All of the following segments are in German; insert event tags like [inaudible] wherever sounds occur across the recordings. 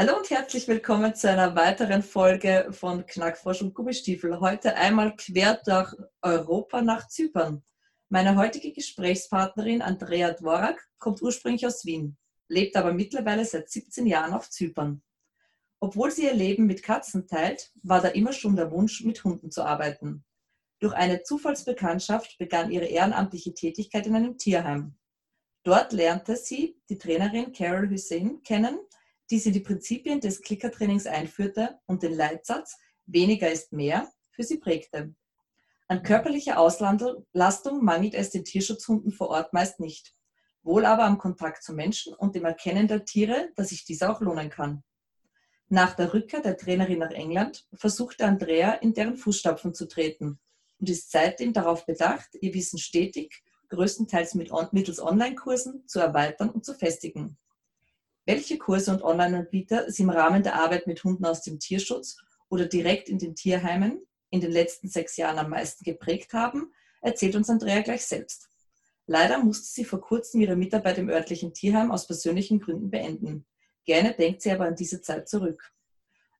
Hallo und herzlich willkommen zu einer weiteren Folge von Knackfrosch und Gummistiefel. Heute einmal quer durch Europa nach Zypern. Meine heutige Gesprächspartnerin Andrea Dvorak kommt ursprünglich aus Wien, lebt aber mittlerweile seit 17 Jahren auf Zypern. Obwohl sie ihr Leben mit Katzen teilt, war da immer schon der Wunsch, mit Hunden zu arbeiten. Durch eine Zufallsbekanntschaft begann ihre ehrenamtliche Tätigkeit in einem Tierheim. Dort lernte sie die Trainerin Carol Hussein kennen die sie die Prinzipien des Klickertrainings einführte und den Leitsatz weniger ist mehr für sie prägte. An körperlicher Auslastung mangelt es den Tierschutzhunden vor Ort meist nicht, wohl aber am Kontakt zu Menschen und dem Erkennen der Tiere, dass sich dies auch lohnen kann. Nach der Rückkehr der Trainerin nach England versuchte Andrea in deren Fußstapfen zu treten und ist seitdem darauf bedacht, ihr Wissen stetig, größtenteils mit, mittels Online-Kursen, zu erweitern und zu festigen welche Kurse und Online-Anbieter Sie im Rahmen der Arbeit mit Hunden aus dem Tierschutz oder direkt in den Tierheimen in den letzten sechs Jahren am meisten geprägt haben, erzählt uns Andrea gleich selbst. Leider musste sie vor kurzem ihre Mitarbeit im örtlichen Tierheim aus persönlichen Gründen beenden. Gerne denkt sie aber an diese Zeit zurück.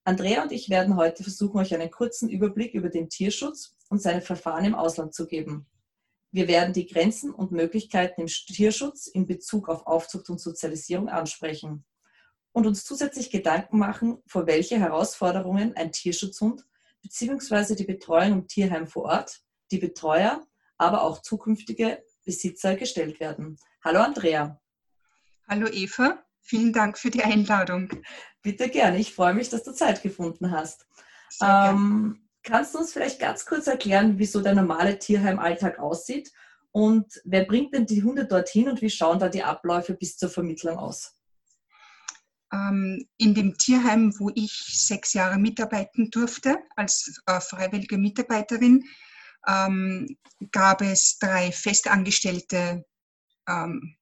Andrea und ich werden heute versuchen, euch einen kurzen Überblick über den Tierschutz und seine Verfahren im Ausland zu geben. Wir werden die Grenzen und Möglichkeiten im Tierschutz in Bezug auf Aufzucht und Sozialisierung ansprechen und uns zusätzlich Gedanken machen, vor welche Herausforderungen ein Tierschutzhund bzw. die Betreuung im Tierheim vor Ort, die Betreuer, aber auch zukünftige Besitzer gestellt werden. Hallo Andrea. Hallo Eva, vielen Dank für die Einladung. Bitte gerne, ich freue mich, dass du Zeit gefunden hast. Ähm, Kannst du uns vielleicht ganz kurz erklären, wie so der normale Tierheimalltag aussieht und wer bringt denn die Hunde dorthin und wie schauen da die Abläufe bis zur Vermittlung aus? Ähm, in dem Tierheim, wo ich sechs Jahre mitarbeiten durfte als äh, freiwillige Mitarbeiterin, ähm, gab es drei festangestellte ähm,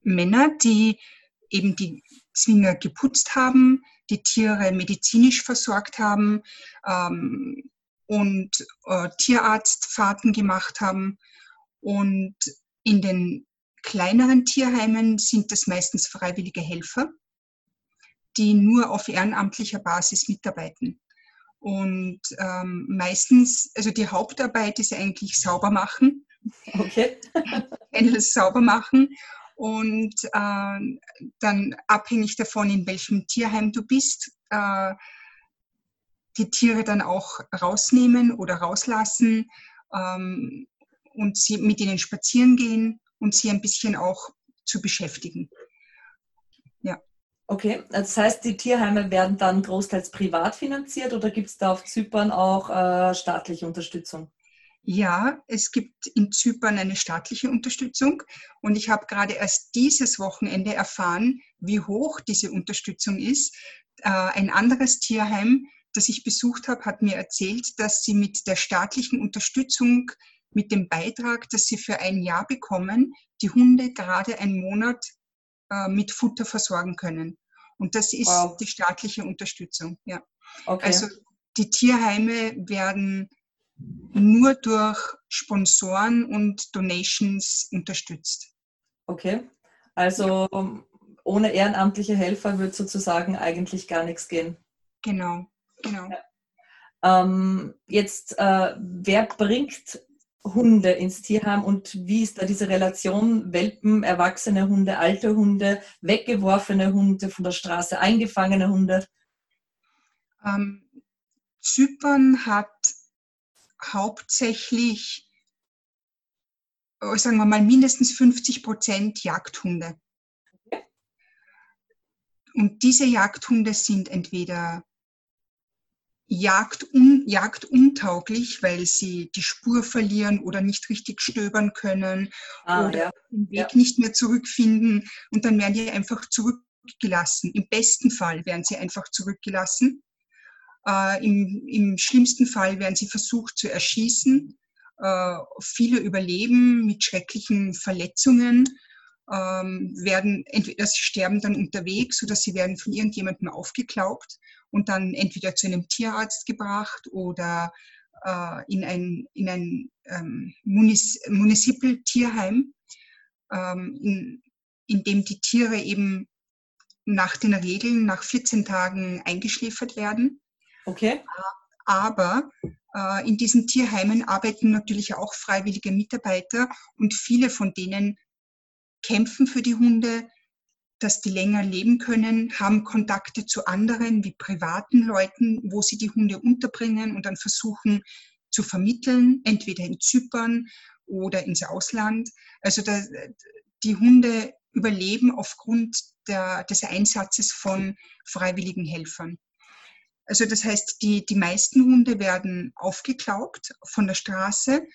Männer, die eben die Zwinger geputzt haben, die Tiere medizinisch versorgt haben ähm, und äh, Tierarztfahrten gemacht haben. Und in den kleineren Tierheimen sind das meistens freiwillige Helfer, die nur auf ehrenamtlicher Basis mitarbeiten. Und ähm, meistens, also die Hauptarbeit ist eigentlich sauber machen. Okay. [laughs] sauber machen und äh, dann abhängig davon, in welchem Tierheim du bist, äh, die Tiere dann auch rausnehmen oder rauslassen ähm, und sie mit ihnen spazieren gehen und sie ein bisschen auch zu beschäftigen. Okay, das heißt, die Tierheime werden dann großteils privat finanziert oder gibt es da auf Zypern auch äh, staatliche Unterstützung? Ja, es gibt in Zypern eine staatliche Unterstützung und ich habe gerade erst dieses Wochenende erfahren, wie hoch diese Unterstützung ist. Äh, ein anderes Tierheim, das ich besucht habe, hat mir erzählt, dass sie mit der staatlichen Unterstützung, mit dem Beitrag, dass sie für ein Jahr bekommen, die Hunde gerade einen Monat äh, mit Futter versorgen können. Und das ist wow. die staatliche Unterstützung. Ja. Okay. Also die Tierheime werden nur durch Sponsoren und Donations unterstützt. Okay, also ohne ehrenamtliche Helfer wird sozusagen eigentlich gar nichts gehen. Genau, genau. Ja. Ähm, jetzt, äh, wer bringt Hunde ins Tierheim und wie ist da diese Relation Welpen, erwachsene Hunde, alte Hunde, weggeworfene Hunde, von der Straße eingefangene Hunde? Ähm, Zypern hat hauptsächlich, äh, sagen wir mal, mindestens 50 Prozent Jagdhunde. Und diese Jagdhunde sind entweder jagdun, jagduntauglich, weil sie die Spur verlieren oder nicht richtig stöbern können ah, oder ja. den Weg ja. nicht mehr zurückfinden. Und dann werden die einfach zurück zurückgelassen. Im besten Fall werden sie einfach zurückgelassen. Äh, im, Im schlimmsten Fall werden sie versucht zu erschießen. Äh, viele überleben mit schrecklichen Verletzungen, ähm, werden entweder sie sterben dann unterwegs oder sie werden von irgendjemandem aufgeklaubt und dann entweder zu einem Tierarzt gebracht oder äh, in ein, in ein ähm, Municipal-Tierheim, ähm, in, in dem die Tiere eben nach den Regeln nach 14 Tagen eingeschläfert werden. Okay. Aber äh, in diesen Tierheimen arbeiten natürlich auch freiwillige Mitarbeiter und viele von denen kämpfen für die Hunde, dass die länger leben können, haben Kontakte zu anderen wie privaten Leuten, wo sie die Hunde unterbringen und dann versuchen zu vermitteln, entweder in Zypern oder ins Ausland. Also da, die Hunde überleben aufgrund der, des Einsatzes von freiwilligen Helfern. Also das heißt, die, die meisten Hunde werden aufgeklaubt von der Straße.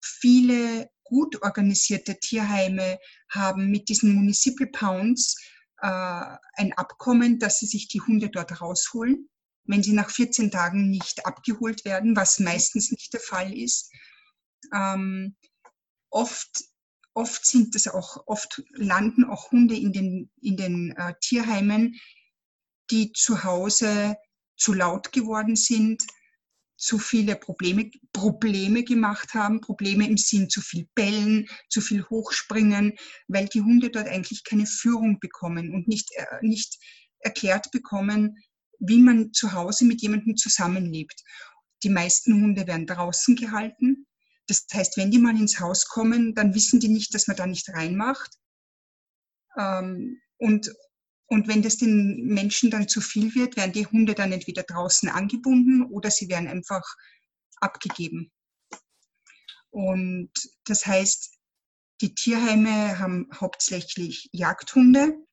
Viele gut organisierte Tierheime haben mit diesen Municipal Pounds äh, ein Abkommen, dass sie sich die Hunde dort rausholen, wenn sie nach 14 Tagen nicht abgeholt werden, was meistens nicht der Fall ist. Ähm, oft, oft sind es auch, oft landen auch Hunde in den, in den äh, Tierheimen, die zu Hause zu laut geworden sind, zu viele Probleme, Probleme gemacht haben, Probleme im Sinn zu viel bellen, zu viel hochspringen, weil die Hunde dort eigentlich keine Führung bekommen und nicht, äh, nicht erklärt bekommen, wie man zu Hause mit jemandem zusammenlebt. Die meisten Hunde werden draußen gehalten. Das heißt, wenn die mal ins Haus kommen, dann wissen die nicht, dass man da nicht reinmacht. Ähm, und, und wenn das den Menschen dann zu viel wird, werden die Hunde dann entweder draußen angebunden oder sie werden einfach abgegeben. Und das heißt, die Tierheime haben hauptsächlich Jagdhunde,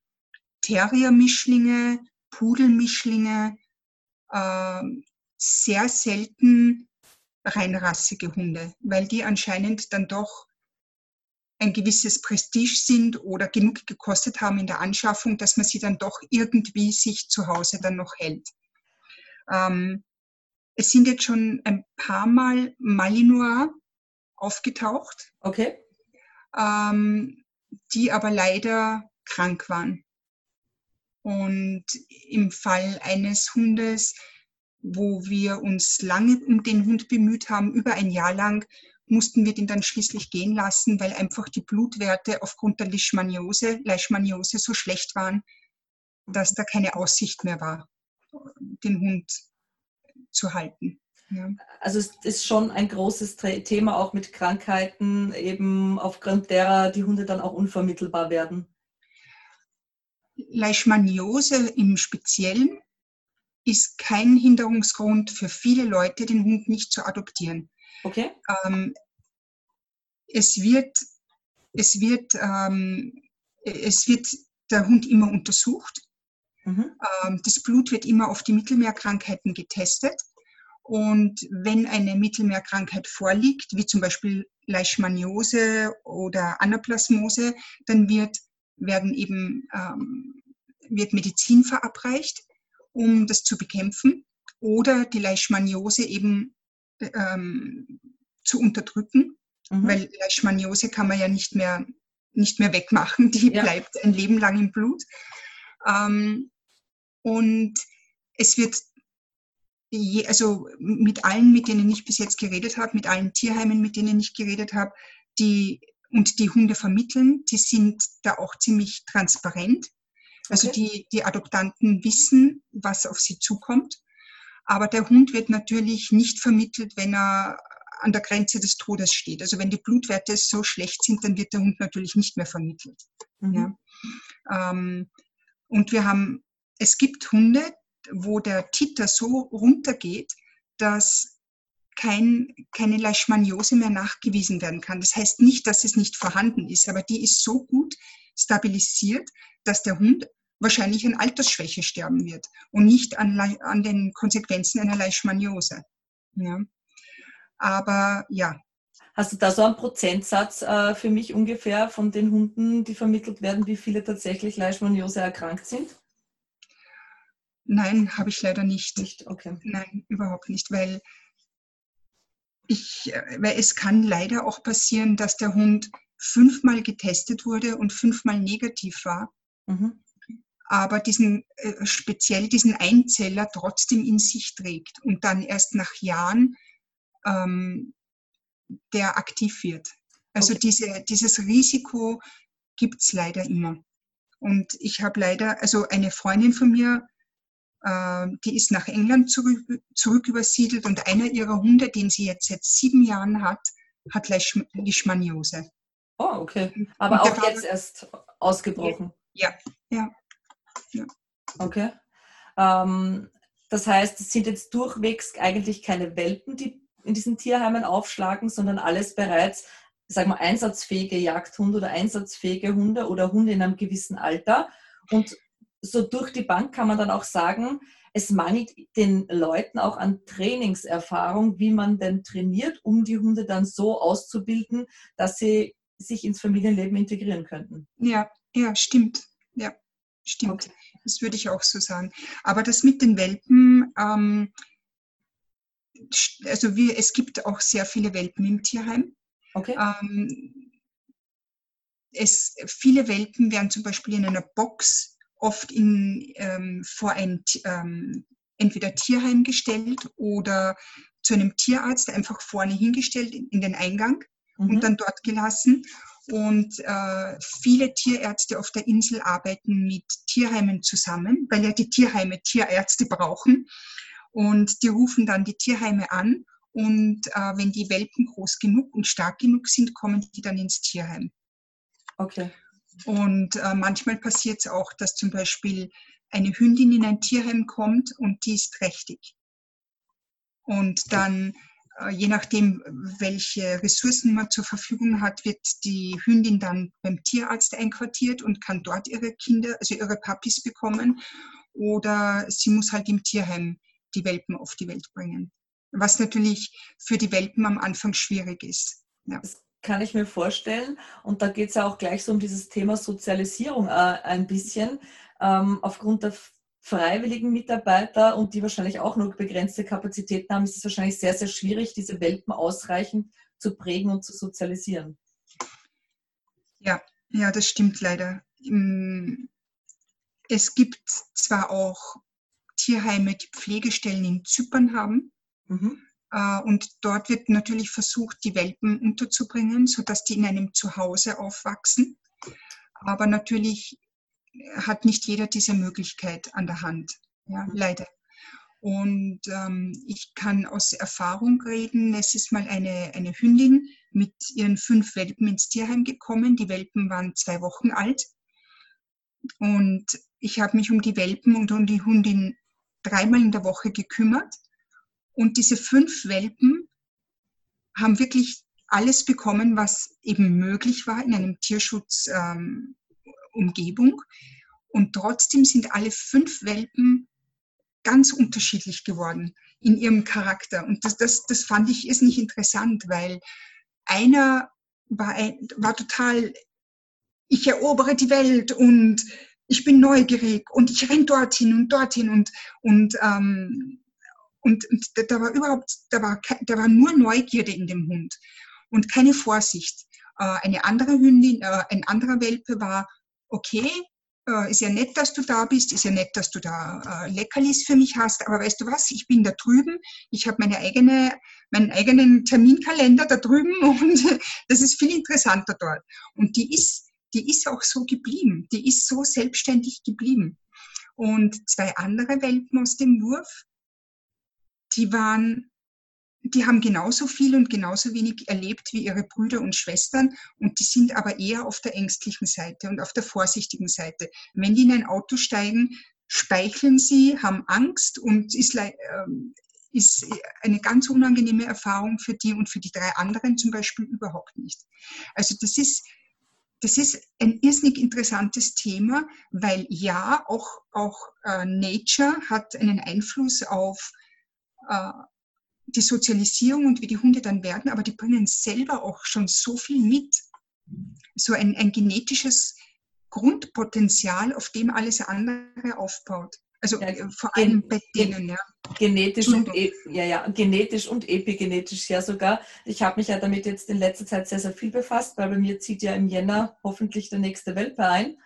Terriermischlinge, Pudelmischlinge, äh, sehr selten reinrassige Hunde, weil die anscheinend dann doch ein gewisses Prestige sind oder genug gekostet haben in der Anschaffung, dass man sie dann doch irgendwie sich zu Hause dann noch hält. Ähm, es sind jetzt schon ein paar Mal Malinois aufgetaucht, okay. ähm, die aber leider krank waren. Und im Fall eines Hundes, wo wir uns lange um den Hund bemüht haben, über ein Jahr lang, mussten wir den dann schließlich gehen lassen, weil einfach die Blutwerte aufgrund der Leishmaniose, Leishmaniose so schlecht waren, dass da keine Aussicht mehr war, den Hund zu halten. Ja. Also es ist schon ein großes Thema auch mit Krankheiten, eben aufgrund derer die Hunde dann auch unvermittelbar werden. Leishmaniose im Speziellen ist kein Hinderungsgrund für viele Leute, den Hund nicht zu adoptieren. Okay. Ähm, es wird, es wird, ähm, es wird der Hund immer untersucht. Mhm. Ähm, das Blut wird immer auf die Mittelmeerkrankheiten getestet. Und wenn eine Mittelmeerkrankheit vorliegt, wie zum Beispiel Leishmaniose oder Anaplasmose, dann wird, werden eben, ähm, wird Medizin verabreicht, um das zu bekämpfen. Oder die Leishmaniose eben ähm, zu unterdrücken, mhm. weil Leishmaniose kann man ja nicht mehr, nicht mehr wegmachen, die ja. bleibt ein Leben lang im Blut. Ähm, und es wird, je, also mit allen, mit denen ich bis jetzt geredet habe, mit allen Tierheimen, mit denen ich geredet habe, die und die Hunde vermitteln, die sind da auch ziemlich transparent. Also okay. die, die Adoptanten wissen, was auf sie zukommt. Aber der Hund wird natürlich nicht vermittelt, wenn er an der Grenze des Todes steht. Also wenn die Blutwerte so schlecht sind, dann wird der Hund natürlich nicht mehr vermittelt. Mhm. Ja. Ähm, und wir haben, es gibt Hunde, wo der Titer so runtergeht, dass kein, keine Leishmaniose mehr nachgewiesen werden kann. Das heißt nicht, dass es nicht vorhanden ist, aber die ist so gut stabilisiert, dass der Hund wahrscheinlich an Altersschwäche sterben wird und nicht an, an den Konsequenzen einer Leishmaniose. Ja. Aber ja. Hast du da so einen Prozentsatz äh, für mich ungefähr von den Hunden, die vermittelt werden, wie viele tatsächlich Leishmaniose erkrankt sind? Nein, habe ich leider nicht. Nicht, okay. Nein, überhaupt nicht, weil ich, äh, weil es kann leider auch passieren, dass der Hund fünfmal getestet wurde und fünfmal negativ war, mhm. Aber diesen äh, speziell diesen Einzeller trotzdem in sich trägt und dann erst nach Jahren ähm, der aktiv wird. Also okay. diese, dieses Risiko gibt es leider immer. Und ich habe leider, also eine Freundin von mir, äh, die ist nach England zurück, zurück übersiedelt und einer ihrer Hunde, den sie jetzt seit sieben Jahren hat, hat Leishmaniose. Oh, okay. Aber auch jetzt erst ausgebrochen. Ja, ja. Ja. Okay. Ähm, das heißt, es sind jetzt durchwegs eigentlich keine Welpen, die in diesen Tierheimen aufschlagen, sondern alles bereits, sagen wir, einsatzfähige Jagdhunde oder einsatzfähige Hunde oder Hunde in einem gewissen Alter. Und so durch die Bank kann man dann auch sagen, es mangelt den Leuten auch an Trainingserfahrung, wie man denn trainiert, um die Hunde dann so auszubilden, dass sie sich ins Familienleben integrieren könnten. Ja, ja, stimmt. Ja, stimmt. Okay. Das würde ich auch so sagen. Aber das mit den Welpen, ähm, also wir, es gibt auch sehr viele Welpen im Tierheim. Okay. Ähm, es, viele Welpen werden zum Beispiel in einer Box oft in, ähm, vor ein ähm, entweder Tierheim gestellt oder zu einem Tierarzt einfach vorne hingestellt in, in den Eingang mhm. und dann dort gelassen. Und äh, viele Tierärzte auf der Insel arbeiten mit Tierheimen zusammen, weil ja die Tierheime Tierärzte brauchen. Und die rufen dann die Tierheime an und äh, wenn die Welpen groß genug und stark genug sind, kommen die dann ins Tierheim. Okay. Und äh, manchmal passiert es auch, dass zum Beispiel eine Hündin in ein Tierheim kommt und die ist trächtig. Und dann je nachdem, welche Ressourcen man zur Verfügung hat, wird die Hündin dann beim Tierarzt einquartiert und kann dort ihre Kinder, also ihre Papis bekommen. Oder sie muss halt im Tierheim die Welpen auf die Welt bringen. Was natürlich für die Welpen am Anfang schwierig ist. Ja. Das kann ich mir vorstellen. Und da geht es ja auch gleich so um dieses Thema Sozialisierung äh, ein bisschen. Ähm, aufgrund der freiwilligen Mitarbeiter und die wahrscheinlich auch nur begrenzte Kapazitäten haben, ist es wahrscheinlich sehr, sehr schwierig, diese Welpen ausreichend zu prägen und zu sozialisieren. Ja, ja, das stimmt leider. Es gibt zwar auch Tierheime, die Pflegestellen in Zypern haben. Mhm. Äh, und dort wird natürlich versucht, die Welpen unterzubringen, sodass die in einem Zuhause aufwachsen. Aber natürlich hat nicht jeder diese Möglichkeit an der Hand. Ja, mhm. leider. Und ähm, ich kann aus Erfahrung reden, es ist mal eine, eine Hündin mit ihren fünf Welpen ins Tierheim gekommen. Die Welpen waren zwei Wochen alt. Und ich habe mich um die Welpen und um die Hündin dreimal in der Woche gekümmert. Und diese fünf Welpen haben wirklich alles bekommen, was eben möglich war in einem Tierschutz, ähm, Umgebung. Und trotzdem sind alle fünf Welpen ganz unterschiedlich geworden in ihrem Charakter. Und das, das, das fand ich ist nicht interessant, weil einer war, war total, ich erobere die Welt und ich bin neugierig und ich renn dorthin und dorthin und, und, ähm, und, und da war überhaupt, da war, da war nur Neugierde in dem Hund und keine Vorsicht. Äh, eine andere Hündin, äh, ein anderer Welpe war okay, äh, ist ja nett, dass du da bist, ist ja nett, dass du da äh, Leckerlis für mich hast, aber weißt du was, ich bin da drüben, ich habe meine eigene, meinen eigenen Terminkalender da drüben [laughs] und das ist viel interessanter dort. Und die ist, die ist auch so geblieben, die ist so selbstständig geblieben. Und zwei andere Welpen aus dem Wurf, die waren die haben genauso viel und genauso wenig erlebt wie ihre Brüder und Schwestern und die sind aber eher auf der ängstlichen Seite und auf der vorsichtigen Seite. Wenn die in ein Auto steigen, speicheln sie, haben Angst und ist, ähm, ist eine ganz unangenehme Erfahrung für die und für die drei anderen zum Beispiel überhaupt nicht. Also das ist, das ist ein irrsinnig interessantes Thema, weil ja, auch, auch äh, Nature hat einen Einfluss auf, äh, die Sozialisierung und wie die Hunde dann werden, aber die bringen selber auch schon so viel mit. So ein, ein genetisches Grundpotenzial, auf dem alles andere aufbaut. Also ja, äh, vor allem bei denen, ja. Genetisch und, e, ja, ja, genetisch und epigenetisch ja sogar. Ich habe mich ja damit jetzt in letzter Zeit sehr, sehr viel befasst, weil bei mir zieht ja im Jänner hoffentlich der nächste Welpe ein.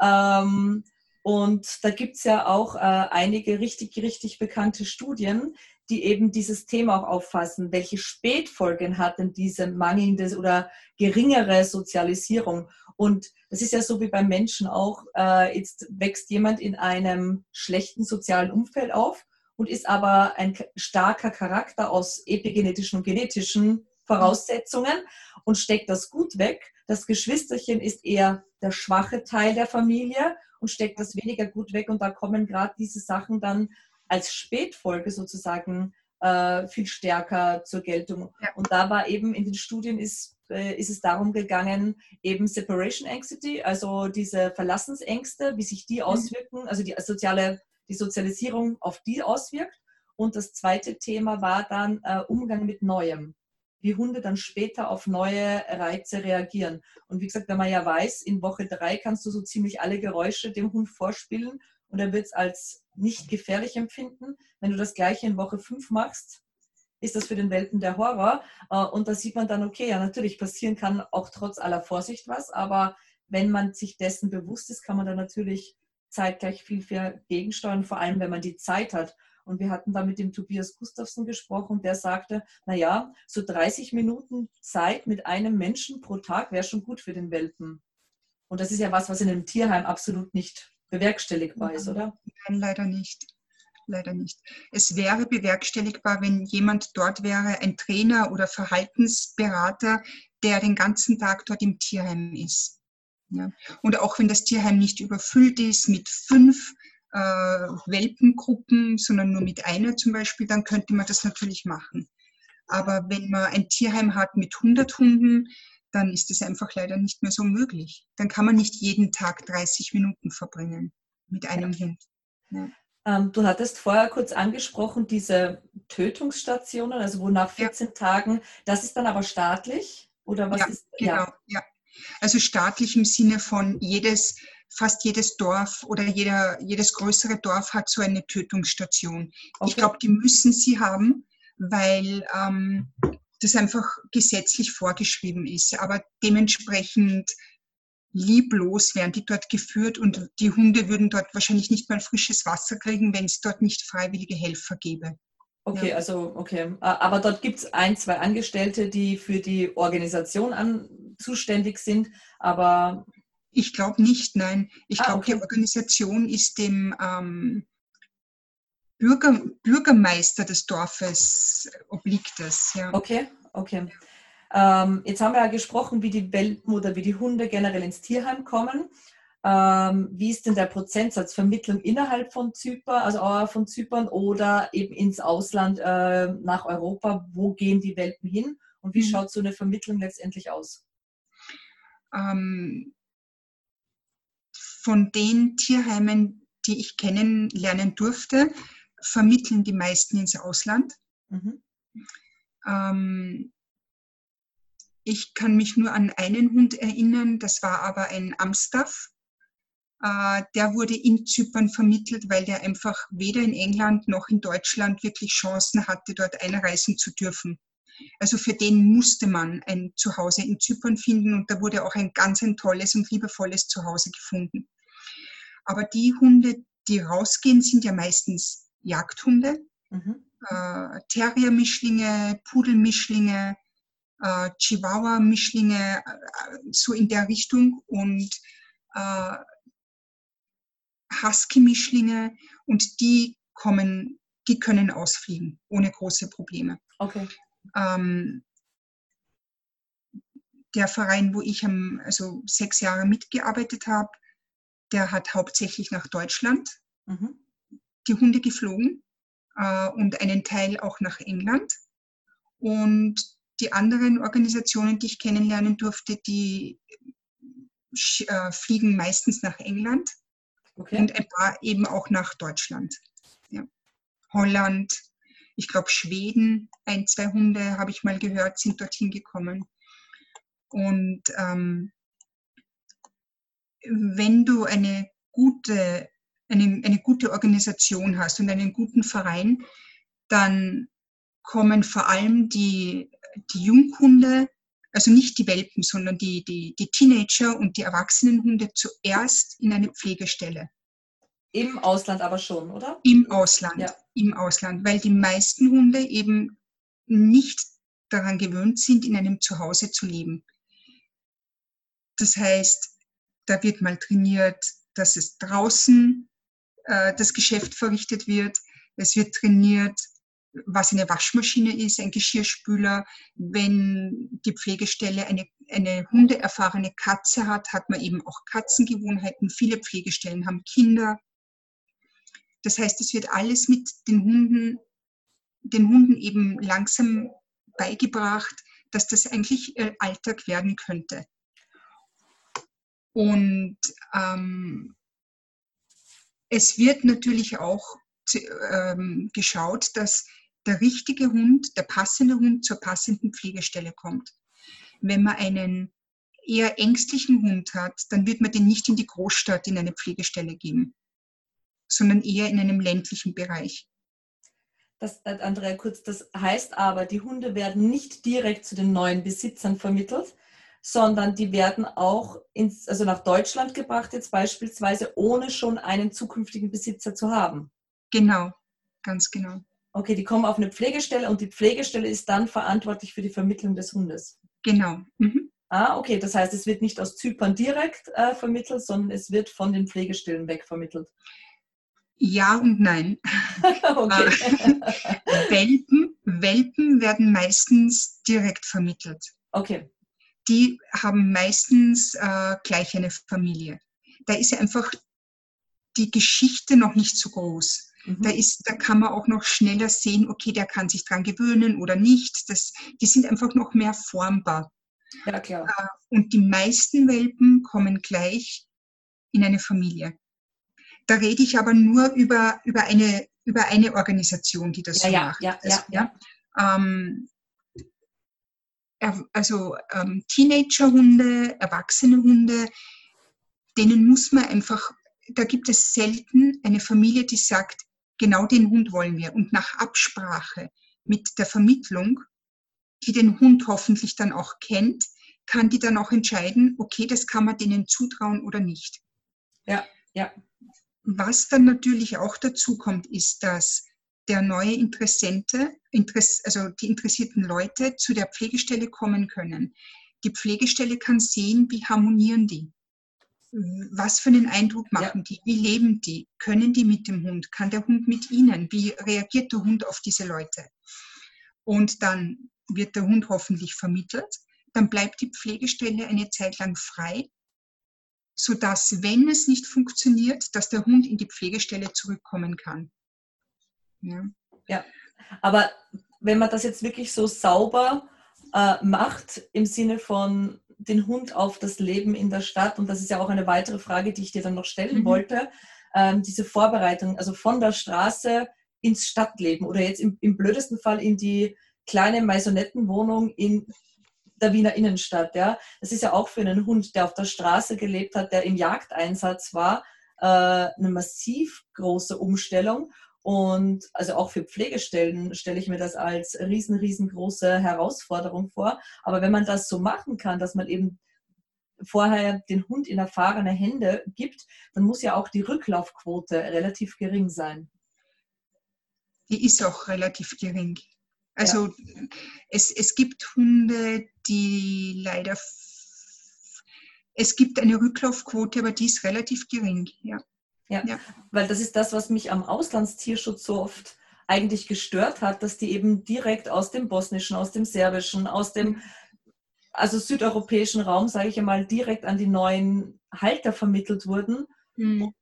Ähm, und da gibt es ja auch äh, einige richtig, richtig bekannte Studien, die eben dieses Thema auch auffassen. Welche Spätfolgen hat denn diese mangelnde oder geringere Sozialisierung? Und das ist ja so wie beim Menschen auch. Äh, jetzt wächst jemand in einem schlechten sozialen Umfeld auf und ist aber ein starker Charakter aus epigenetischen und genetischen Voraussetzungen und steckt das gut weg. Das Geschwisterchen ist eher der schwache Teil der Familie und steckt das weniger gut weg. Und da kommen gerade diese Sachen dann als Spätfolge sozusagen äh, viel stärker zur Geltung. Ja. Und da war eben in den Studien ist, äh, ist es darum gegangen, eben Separation Anxiety, also diese Verlassensängste, wie sich die mhm. auswirken, also die soziale, die Sozialisierung auf die auswirkt. Und das zweite Thema war dann äh, Umgang mit Neuem wie Hunde dann später auf neue Reize reagieren. Und wie gesagt, wenn man ja weiß, in Woche drei kannst du so ziemlich alle Geräusche dem Hund vorspielen und er wird es als nicht gefährlich empfinden. Wenn du das gleiche in Woche fünf machst, ist das für den Welpen der Horror. Äh, und da sieht man dann, okay, ja, natürlich passieren kann auch trotz aller Vorsicht was, aber wenn man sich dessen bewusst ist, kann man da natürlich zeitgleich viel, viel gegensteuern, vor allem wenn man die Zeit hat. Und wir hatten da mit dem Tobias Gustafsson gesprochen, der sagte, naja, so 30 Minuten Zeit mit einem Menschen pro Tag wäre schon gut für den Welpen. Und das ist ja was, was in einem Tierheim absolut nicht bewerkstelligbar ist, oder? Nein, leider nicht. Leider nicht. Es wäre bewerkstelligbar, wenn jemand dort wäre, ein Trainer oder Verhaltensberater, der den ganzen Tag dort im Tierheim ist. Ja. Und auch wenn das Tierheim nicht überfüllt ist mit fünf äh, Welpengruppen, sondern nur mit einer zum Beispiel, dann könnte man das natürlich machen. Aber wenn man ein Tierheim hat mit 100 Hunden, dann ist es einfach leider nicht mehr so möglich. Dann kann man nicht jeden Tag 30 Minuten verbringen mit einem Hund. Ja. Ähm, du hattest vorher kurz angesprochen, diese Tötungsstationen, also wo nach 14 ja. Tagen, das ist dann aber staatlich? Oder was ja, ist? Genau, ja. Also staatlich im Sinne von jedes fast jedes Dorf oder jeder, jedes größere Dorf hat so eine Tötungsstation. Okay. Ich glaube, die müssen sie haben, weil ähm, das einfach gesetzlich vorgeschrieben ist. Aber dementsprechend lieblos werden die dort geführt und die Hunde würden dort wahrscheinlich nicht mal frisches Wasser kriegen, wenn es dort nicht freiwillige Helfer gäbe. Okay, ja. also okay. Aber dort gibt es ein, zwei Angestellte, die für die Organisation an, zuständig sind, aber ich glaube nicht, nein. Ich ah, glaube, okay. die Organisation ist dem ähm, Bürger, Bürgermeister des Dorfes obliegt das. Ja. Okay, okay. Ähm, jetzt haben wir ja gesprochen, wie die Welpen oder wie die Hunde generell ins Tierheim kommen. Ähm, wie ist denn der Prozentsatz Vermittlung innerhalb von Zypern, also von Zypern oder eben ins Ausland äh, nach Europa? Wo gehen die Welpen hin und wie mhm. schaut so eine Vermittlung letztendlich aus? Ähm, von den Tierheimen, die ich kennenlernen durfte, vermitteln die meisten ins Ausland. Mhm. Ähm, ich kann mich nur an einen Hund erinnern, das war aber ein Amstaff. Äh, der wurde in Zypern vermittelt, weil der einfach weder in England noch in Deutschland wirklich Chancen hatte, dort einreisen zu dürfen. Also für den musste man ein Zuhause in Zypern finden und da wurde auch ein ganz ein tolles und liebevolles Zuhause gefunden. Aber die Hunde, die rausgehen, sind ja meistens Jagdhunde, mhm. äh, Terrier-Mischlinge, Pudelmischlinge, äh, Chihuahua-Mischlinge, äh, so in der Richtung und äh, Husky-Mischlinge und die kommen, die können ausfliegen ohne große Probleme. Okay. Ähm, der Verein, wo ich am, also sechs Jahre mitgearbeitet habe, der hat hauptsächlich nach Deutschland mhm. Die Hunde geflogen äh, und einen Teil auch nach England. Und die anderen Organisationen, die ich kennenlernen durfte, die äh, fliegen meistens nach England okay. und ein paar eben auch nach Deutschland. Ja. Holland, ich glaube Schweden, ein, zwei Hunde habe ich mal gehört, sind dorthin gekommen. Und ähm, wenn du eine gute, eine, eine gute Organisation hast und einen guten Verein, dann kommen vor allem die, die Junghunde, also nicht die Welpen, sondern die, die, die Teenager und die Erwachsenenhunde zuerst in eine Pflegestelle. Im Ausland aber schon, oder? Im Ausland, ja. im Ausland, weil die meisten Hunde eben nicht daran gewöhnt sind, in einem Zuhause zu leben. Das heißt, da wird mal trainiert, dass es draußen äh, das Geschäft verrichtet wird. Es wird trainiert, was eine Waschmaschine ist, ein Geschirrspüler. Wenn die Pflegestelle eine, eine hundeerfahrene Katze hat, hat man eben auch Katzengewohnheiten. Viele Pflegestellen haben Kinder. Das heißt, es wird alles mit den Hunden, den Hunden eben langsam beigebracht, dass das eigentlich Alltag werden könnte. Und ähm, es wird natürlich auch ähm, geschaut, dass der richtige Hund, der passende Hund zur passenden Pflegestelle kommt. Wenn man einen eher ängstlichen Hund hat, dann wird man den nicht in die Großstadt in eine Pflegestelle geben, sondern eher in einem ländlichen Bereich. Das, äh, Andrea, kurz, das heißt aber, die Hunde werden nicht direkt zu den neuen Besitzern vermittelt, sondern die werden auch ins, also nach Deutschland gebracht, jetzt beispielsweise, ohne schon einen zukünftigen Besitzer zu haben. Genau, ganz genau. Okay, die kommen auf eine Pflegestelle und die Pflegestelle ist dann verantwortlich für die Vermittlung des Hundes. Genau. Mhm. Ah, okay, das heißt, es wird nicht aus Zypern direkt äh, vermittelt, sondern es wird von den Pflegestellen weg vermittelt. Ja und nein. [laughs] Äh, Welpen, Welpen werden meistens direkt vermittelt. Okay. Die haben meistens äh, gleich eine Familie. Da ist ja einfach die Geschichte noch nicht so groß. Mhm. Da, ist, da kann man auch noch schneller sehen, okay, der kann sich dran gewöhnen oder nicht. Das, die sind einfach noch mehr formbar. Ja, klar. Äh, und die meisten Welpen kommen gleich in eine Familie. Da rede ich aber nur über, über, eine, über eine Organisation, die das ja, so ja, macht. Ja, also, ja, ja. Ähm, also ähm, Teenagerhunde, erwachsene Hunde, denen muss man einfach, da gibt es selten eine Familie, die sagt, genau den Hund wollen wir. Und nach Absprache mit der Vermittlung, die den Hund hoffentlich dann auch kennt, kann die dann auch entscheiden, okay, das kann man denen zutrauen oder nicht. Ja, ja. Was dann natürlich auch dazu kommt, ist, dass der neue Interessente, also die interessierten Leute zu der Pflegestelle kommen können. Die Pflegestelle kann sehen, wie harmonieren die was für einen Eindruck machen ja. die? Wie leben die? Können die mit dem Hund? Kann der Hund mit ihnen? Wie reagiert der Hund auf diese Leute? Und dann wird der Hund hoffentlich vermittelt. Dann bleibt die Pflegestelle eine Zeit lang frei, sodass, wenn es nicht funktioniert, dass der Hund in die Pflegestelle zurückkommen kann. Ja, ja. aber wenn man das jetzt wirklich so sauber äh, macht, im Sinne von den Hund auf das Leben in der Stadt? Und das ist ja auch eine weitere Frage, die ich dir dann noch stellen mhm. wollte. Ähm, diese Vorbereitung, also von der Straße ins Stadtleben oder jetzt im, im blödesten Fall in die kleine Maisonettenwohnung in der Wiener Innenstadt. Ja? Das ist ja auch für einen Hund, der auf der Straße gelebt hat, der im Jagdeinsatz war, äh, eine massiv große Umstellung. Und also auch für Pflegestellen stelle ich mir das als riesen, riesengroße Herausforderung vor. Aber wenn man das so machen kann, dass man eben vorher den Hund in erfahrene Hände gibt, dann muss ja auch die Rücklaufquote relativ gering sein. Die ist auch relativ gering. Also ja. es, es gibt Hunde, die leider, es gibt eine Rücklaufquote, aber die ist relativ gering. Ja. Ja, ja, weil das ist das, was mich am Auslandstierschutz so oft eigentlich gestört hat, dass die eben direkt aus dem bosnischen, aus dem serbischen, aus dem also südeuropäischen Raum, sage ich einmal, direkt an die neuen Halter vermittelt wurden. Mhm.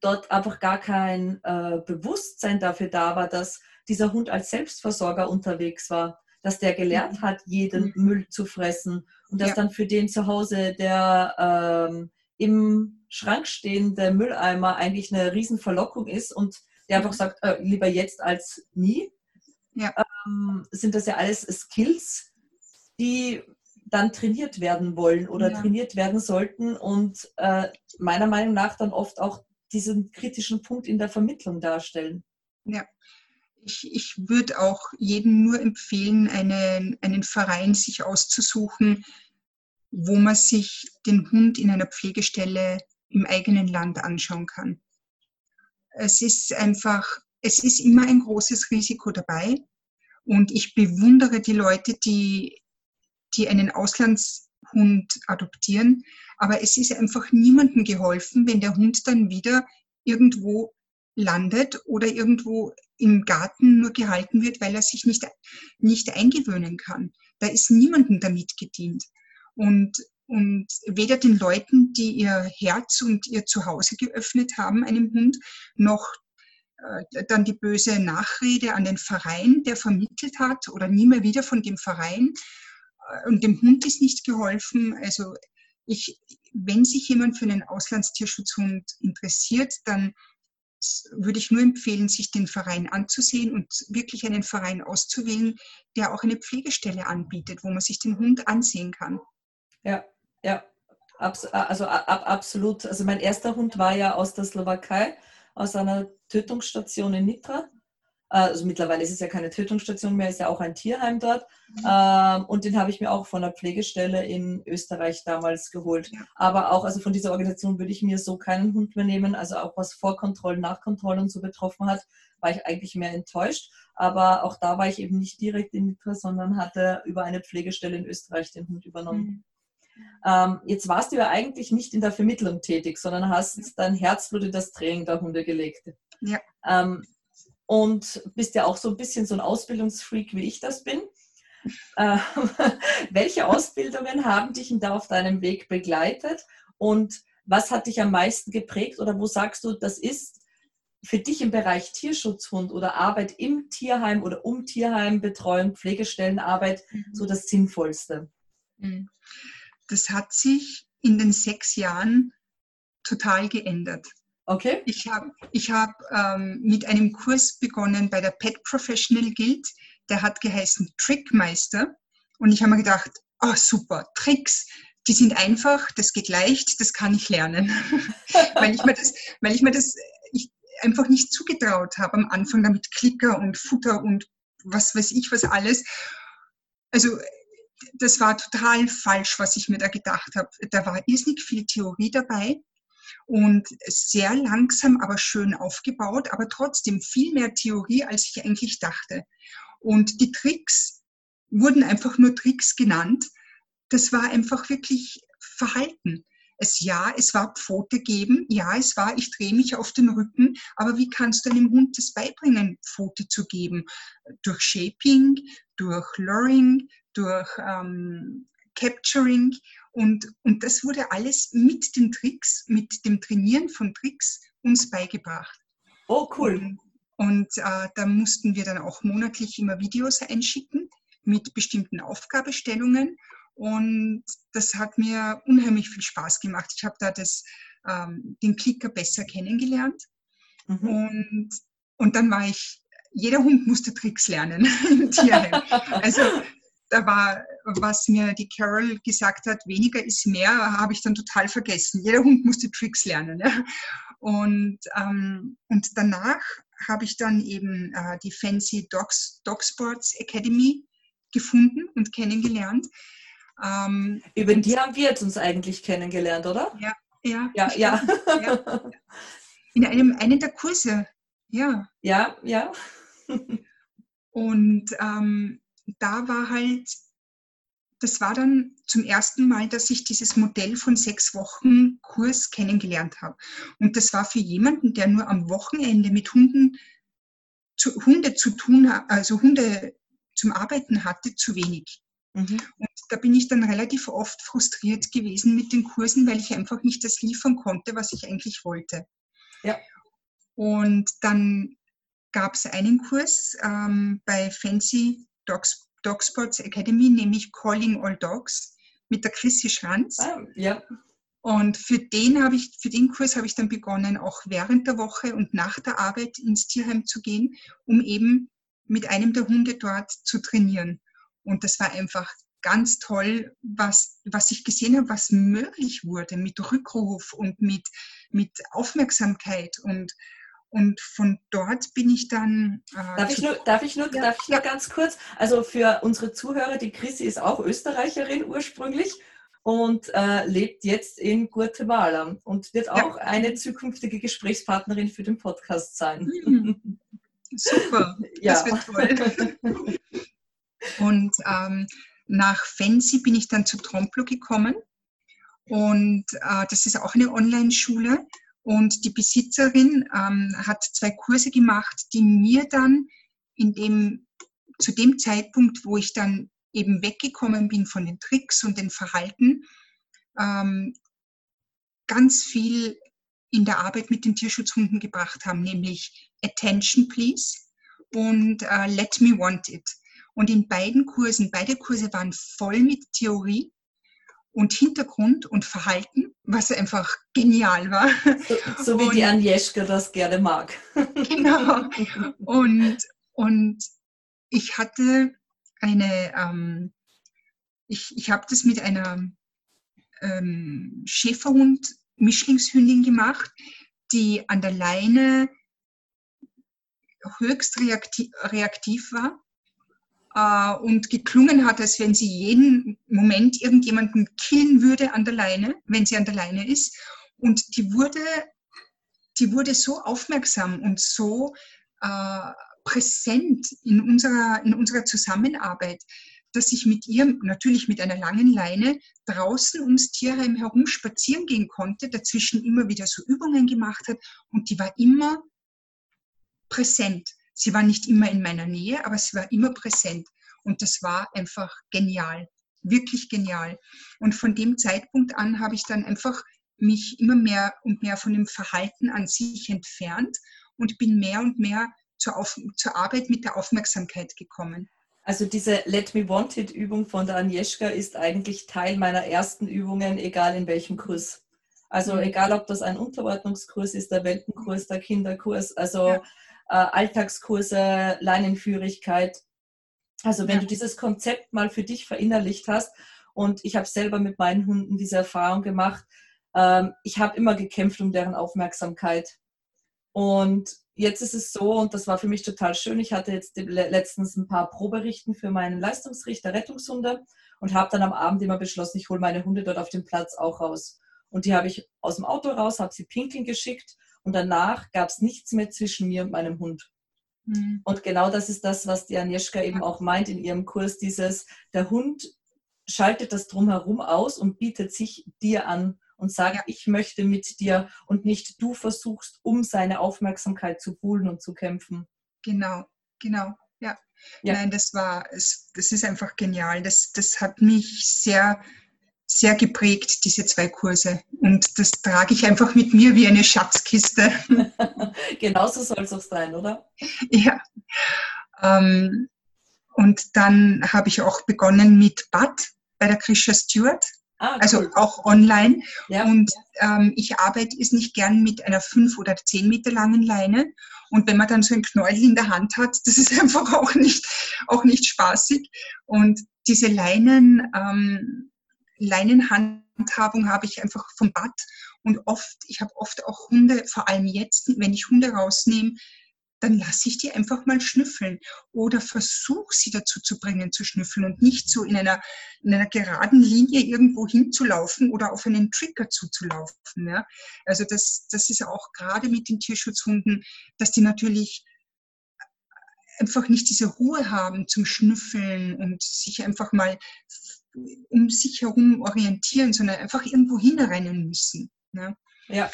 Dort einfach gar kein äh, Bewusstsein dafür da war, dass dieser Hund als Selbstversorger unterwegs war, dass der gelernt mhm. hat, jeden mhm. Müll zu fressen und dass ja. dann für den zu Hause der ähm, im Schrank stehende Mülleimer eigentlich eine Riesenverlockung ist und der einfach sagt, äh, lieber jetzt als nie. ja. ähm, sind das ja alles Skills, die dann trainiert werden wollen oder ja. trainiert werden sollten und äh, meiner Meinung nach dann oft auch diesen kritischen Punkt in der Vermittlung darstellen. Ja, ich, ich würde auch jedem nur empfehlen, einen, einen Verein sich auszusuchen, wo man sich den Hund in einer Pflegestelle im eigenen Land anschauen kann. Es ist einfach, es ist immer ein großes Risiko dabei. Und ich bewundere die Leute, die, die einen Auslandshund adoptieren. Aber es ist einfach niemandem geholfen, wenn der Hund dann wieder irgendwo landet oder irgendwo im Garten nur gehalten wird, weil er sich nicht, nicht eingewöhnen kann. Da ist niemandem damit gedient. Und, und weder den Leuten, die ihr Herz und ihr Zuhause geöffnet haben, einem Hund, noch äh, dann die böse Nachrede an den Verein, der vermittelt hat oder nie mehr wieder von dem Verein. Äh, und dem Hund ist nicht geholfen. Also ich, wenn sich jemand für einen Auslandstierschutzhund interessiert, dann würde ich nur empfehlen, sich den Verein anzusehen und wirklich einen Verein auszuwählen, der auch eine Pflegestelle anbietet, wo man sich den Hund ansehen kann. Ja, ja, Abs also ab, absolut. Also mein erster Hund war ja aus der Slowakei, aus einer Tötungsstation in Nitra. Also mittlerweile ist es ja keine Tötungsstation mehr, ist ja auch ein Tierheim dort. Mhm. Ähm, und den habe ich mir auch von der Pflegestelle in Österreich damals geholt. Aber auch, also von dieser Organisation würde ich mir so keinen Hund mehr nehmen. Also auch was Vorkontrollen, Nachkontrollen und so betroffen hat, war ich eigentlich mehr enttäuscht. Aber auch da war ich eben nicht direkt in Nitra, sondern hatte über eine Pflegestelle in Österreich den Hund übernommen. Mhm. Ähm, jetzt warst du ja eigentlich nicht in der Vermittlung tätig, sondern hast dein Herzblut in das Training der Hunde gelegt. Ja. Ähm, und bist ja auch so ein bisschen so ein Ausbildungsfreak, wie ich das bin. Äh, [laughs] welche Ausbildungen haben dich da auf deinem Weg begleitet und was hat dich am meisten geprägt oder wo sagst du, das ist für dich im Bereich Tierschutzhund oder Arbeit im Tierheim oder um Tierheim, Betreuung, Pflegestellenarbeit mhm. so das Sinnvollste? Mhm. Das hat sich in den sechs Jahren total geändert. Okay. Ich habe ich hab, ähm, mit einem Kurs begonnen bei der Pet Professional Guild. Der hat geheißen Trickmeister. Und ich habe mir gedacht, oh super, Tricks, die sind einfach, das geht leicht, das kann ich lernen. [laughs] weil ich mir das, weil ich mir das ich einfach nicht zugetraut habe am Anfang damit Klicker und Futter und was weiß ich was alles. Also das war total falsch, was ich mir da gedacht habe. Da war irrsinnig viel Theorie dabei und sehr langsam, aber schön aufgebaut, aber trotzdem viel mehr Theorie, als ich eigentlich dachte. Und die Tricks wurden einfach nur Tricks genannt. Das war einfach wirklich Verhalten. Es, ja, es war Pfote geben, ja, es war, ich drehe mich auf den Rücken, aber wie kannst du einem Hund das beibringen, Pfote zu geben? Durch Shaping, durch Luring, durch ähm, Capturing und, und das wurde alles mit den Tricks, mit dem Trainieren von Tricks uns beigebracht. Oh, cool. Und, und äh, da mussten wir dann auch monatlich immer Videos einschicken mit bestimmten Aufgabestellungen. Und das hat mir unheimlich viel Spaß gemacht. Ich habe da das, ähm, den Klicker besser kennengelernt. Mhm. Und, und dann war ich, jeder Hund musste Tricks lernen [laughs] im Tierheim. Also da war, was mir die Carol gesagt hat, weniger ist mehr, habe ich dann total vergessen. Jeder Hund musste Tricks lernen. Ja? Und, ähm, und danach habe ich dann eben äh, die Fancy Dogs, Dog Sports Academy gefunden und kennengelernt. Ähm, Über die haben wir jetzt uns eigentlich kennengelernt, oder? Ja, ja. Ja, ja. ja. In einem, einem der Kurse, ja. Ja, ja. und ähm, da war halt, das war dann zum ersten Mal, dass ich dieses Modell von sechs Wochen Kurs kennengelernt habe. Und das war für jemanden, der nur am Wochenende mit Hunden zu, Hunde zu tun, also Hunde zum Arbeiten hatte, zu wenig. Mhm. Und da bin ich dann relativ oft frustriert gewesen mit den Kursen, weil ich einfach nicht das liefern konnte, was ich eigentlich wollte. Ja. Und dann gab es einen Kurs ähm, bei Fancy Dogs, Dog Sports Academy, nämlich Calling All Dogs mit der Chrissy Schranz. Ah, ja. Und für den habe ich, für den Kurs habe ich dann begonnen, auch während der Woche und nach der Arbeit ins Tierheim zu gehen, um eben mit einem der Hunde dort zu trainieren. Und das war einfach ganz toll, was, was ich gesehen habe, was möglich wurde mit Rückruf und mit, mit Aufmerksamkeit. Und, und von dort bin ich dann. Äh, darf, ich nur, darf, ich nur, ja. darf ich nur ganz kurz? Also für unsere Zuhörer, die Chrissy ist auch Österreicherin ursprünglich und äh, lebt jetzt in Guatemala und wird auch ja. eine zukünftige Gesprächspartnerin für den Podcast sein. Mhm. Super, [laughs] ja. das wird toll. und ähm, nach Fancy bin ich dann zu Tromplo gekommen und äh, das ist auch eine Online-Schule und die Besitzerin ähm, hat zwei Kurse gemacht, die mir dann in dem, zu dem Zeitpunkt, wo ich dann eben weggekommen bin von den Tricks und den Verhalten, ähm, ganz viel in der Arbeit mit den Tierschutzhunden gebracht haben, nämlich Attention Please und äh, Let Me Want It. Und in beiden Kursen, beide Kurse waren voll mit Theorie und Hintergrund und Verhalten, was einfach genial war. So, so wie und, die Agnieszka das gerne mag. [laughs] Genau. Und, und ich hatte eine, ähm, ich, ich habe das mit einer ähm, Schäferhund-Mischlingshündin gemacht, die an der Leine höchst reaktiv, reaktiv war äh, und geklungen hat, als wenn sie jeden Moment irgendjemanden killen würde an der Leine, wenn sie an der Leine ist. Und die wurde, die wurde so aufmerksam und so äh, präsent in unserer, in unserer Zusammenarbeit, dass ich mit ihr, natürlich mit einer langen Leine, draußen ums Tierheim herum spazieren gehen konnte, dazwischen immer wieder so Übungen gemacht hat und die war immer präsent. Sie war nicht immer in meiner Nähe, aber sie war immer präsent. Und das war einfach genial, wirklich genial. Und von dem Zeitpunkt an habe ich dann einfach mich immer mehr und mehr von dem Verhalten an sich entfernt und bin mehr und mehr zur, Auf zur Arbeit mit der Aufmerksamkeit gekommen. Also diese Let Me Want It Übung von der Agnieszka ist eigentlich Teil meiner ersten Übungen, egal in welchem Kurs. Also mhm. egal, ob das ein Unterordnungskurs ist, der Welpenkurs, der Kinderkurs, also ja. Äh, Alltagskurse, Leinenführigkeit. Also wenn ja. du dieses Konzept mal für dich verinnerlicht hast und ich habe selber mit meinen Hunden diese Erfahrung gemacht, ähm, ich habe immer gekämpft um deren Aufmerksamkeit. Und jetzt ist es so, und das war für mich total schön, ich hatte jetzt letztens ein paar Proberichten für meinen Leistungsrichter Rettungshunde und habe dann am Abend immer beschlossen, ich hole meine Hunde dort auf dem Platz auch raus. Und die habe ich aus dem Auto raus, habe sie pinkeln geschickt und danach gab es nichts mehr zwischen mir und meinem Hund. Mhm. Und genau das ist das, was die Agnieszka eben auch meint in ihrem Kurs, dieses, der Hund schaltet das drumherum aus und bietet sich dir an und sagt, ja. ich möchte mit dir und nicht du versuchst, um seine Aufmerksamkeit zu buhlen und zu kämpfen. Genau, genau, ja. ja. Nein, das war, das ist einfach genial. Das, das hat mich sehr, sehr geprägt, diese zwei Kurse. Und das trage ich einfach mit mir wie eine Schatzkiste. [laughs] Genauso soll es auch sein, oder? Ja. Ähm, und dann habe ich auch begonnen mit Bad bei der Krisha Stewart. Ah, also cool. auch online. Ja. Und ähm, ich arbeite ist nicht gern mit einer fünf oder zehn Meter langen Leine. Und wenn man dann so ein Knäuel in der Hand hat, das ist [laughs] einfach auch nicht, auch nicht spaßig. Und diese Leinen, ähm, Leinenhandhabung habe ich einfach vom Bad. Und oft, ich habe oft auch Hunde, vor allem jetzt, wenn ich Hunde rausnehme, dann lasse ich die einfach mal schnüffeln oder versuche sie dazu zu bringen zu schnüffeln und nicht so in einer, in einer geraden Linie irgendwo hinzulaufen oder auf einen Trigger zuzulaufen. Ja? Also das, das ist auch gerade mit den Tierschutzhunden, dass die natürlich einfach nicht diese Ruhe haben zum Schnüffeln und sich einfach mal um sich herum orientieren, sondern einfach irgendwo hinrennen müssen. Ne? Ja.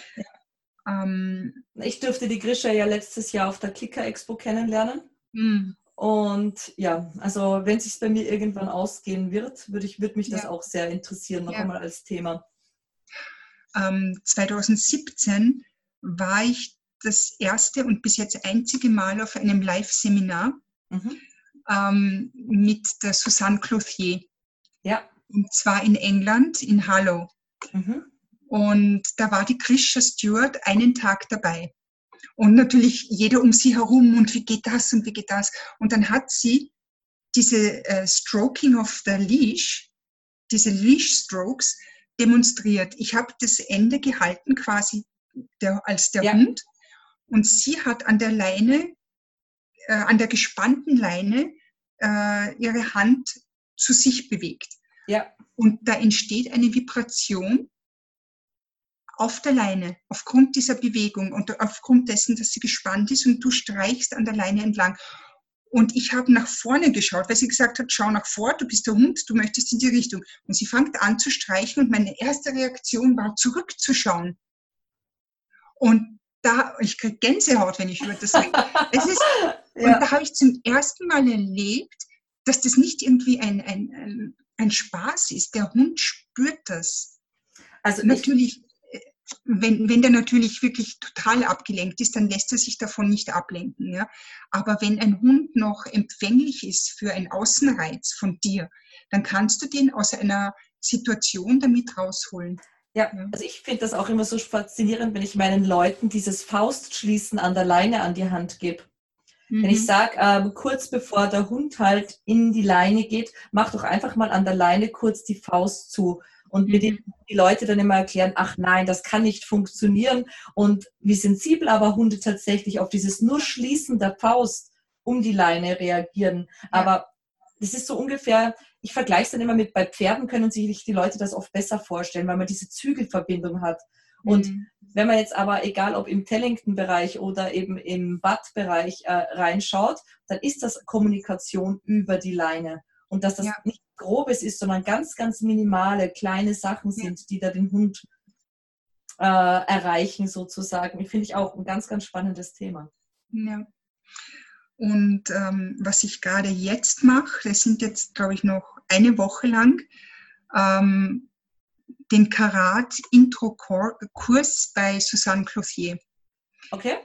Ähm, ich durfte die Grisha ja letztes Jahr auf der Clicker Expo kennenlernen. Mhm. Und ja, also wenn es sich bei mir irgendwann ausgehen wird, würde ich, würde mich das ja. auch sehr interessieren, noch ja. einmal als Thema. Ähm, 2017 war ich das erste und bis jetzt einzige Mal auf einem Live-Seminar mhm. ähm, mit der Susanne Clothier. Ja. Und zwar in England, in Harlow. Mhm. Und da war die Krisha Stewart einen Tag dabei. Und natürlich jeder um sie herum und wie geht das und wie geht das. Und dann hat sie diese äh, Stroking of the Leash, diese Leash Strokes demonstriert. Ich habe das Ende gehalten quasi der, als der ja. Hund und sie hat an der Leine, äh, an der gespannten Leine äh, ihre Hand zu sich bewegt. Ja. Und da entsteht eine Vibration auf der Leine, aufgrund dieser Bewegung und aufgrund dessen, dass sie gespannt ist und du streichst an der Leine entlang. Und ich habe nach vorne geschaut, weil sie gesagt hat, schau nach vor, du bist der Hund, du möchtest in die Richtung. Und sie fängt an zu streichen und meine erste Reaktion war, zurückzuschauen. Und da, ich kriege Gänsehaut, wenn ich über das rede. Es ist, [laughs] ja. Und da habe ich zum ersten Mal erlebt, dass das nicht irgendwie ein, ein, ein, ein Spaß ist. Der Hund spürt das. Also natürlich, wenn, wenn der natürlich wirklich total abgelenkt ist, dann lässt er sich davon nicht ablenken. Ja? Aber wenn ein Hund noch empfänglich ist für einen Außenreiz von dir, dann kannst du den aus einer Situation damit rausholen. Ja, also ich finde das auch immer so faszinierend, wenn ich meinen Leuten dieses Faustschließen an der Leine an die Hand gebe. Mhm. Wenn ich mhm. sage, äh, kurz bevor der Hund halt in die Leine geht, mach doch einfach mal an der Leine kurz die Faust zu und mit dem mhm. die Leute dann immer erklären, ach nein, das kann nicht funktionieren. Und wie sensibel aber Hunde tatsächlich auf dieses nur Schließen der Faust um die Leine reagieren. Ja. Aber das ist so ungefähr, ich vergleiche es dann immer mit, bei Pferden können sich die Leute das oft besser vorstellen, weil man diese Zügelverbindung hat. Und mhm. wenn man jetzt aber, egal ob im Tellington-Bereich oder eben im Butt-Bereich äh, reinschaut, dann ist das Kommunikation über die Leine. Und dass das ja. nicht Grobes ist, sondern ganz, ganz minimale, kleine Sachen sind, ja. die da den Hund äh, erreichen, sozusagen. Finde ich auch ein ganz, ganz spannendes Thema. Ja. Und ähm, was ich gerade jetzt mache, das sind jetzt, glaube ich, noch eine Woche lang, ähm, den Karat-Intro-Kurs bei Susanne Clothier. Okay.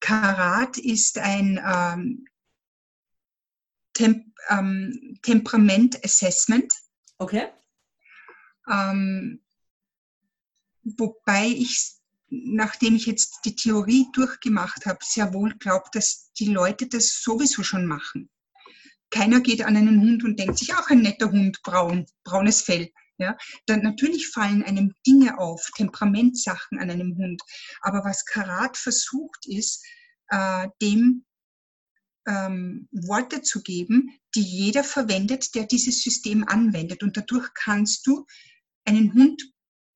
Karat ist ein ähm, Tem ähm, Temperament-Assessment. Okay. Ähm, wobei ich, nachdem ich jetzt die Theorie durchgemacht habe, sehr wohl glaube, dass die Leute das sowieso schon machen. Keiner geht an einen Hund und denkt sich, auch ein netter Hund, braun, braunes Fell. Ja, dann natürlich fallen einem Dinge auf, Temperamentsachen an einem Hund. Aber was Karat versucht ist, äh, dem ähm, Worte zu geben, die jeder verwendet, der dieses System anwendet. Und dadurch kannst du einen Hund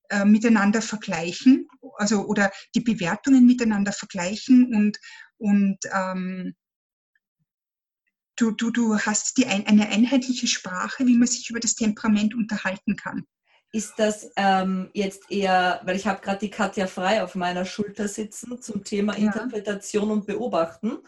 äh, miteinander vergleichen, also oder die Bewertungen miteinander vergleichen und, und ähm, du, du, du hast die, eine einheitliche Sprache, wie man sich über das Temperament unterhalten kann. Ist das ähm, jetzt eher, weil ich habe gerade die Katja Frei auf meiner Schulter sitzen zum Thema ja. Interpretation und Beobachten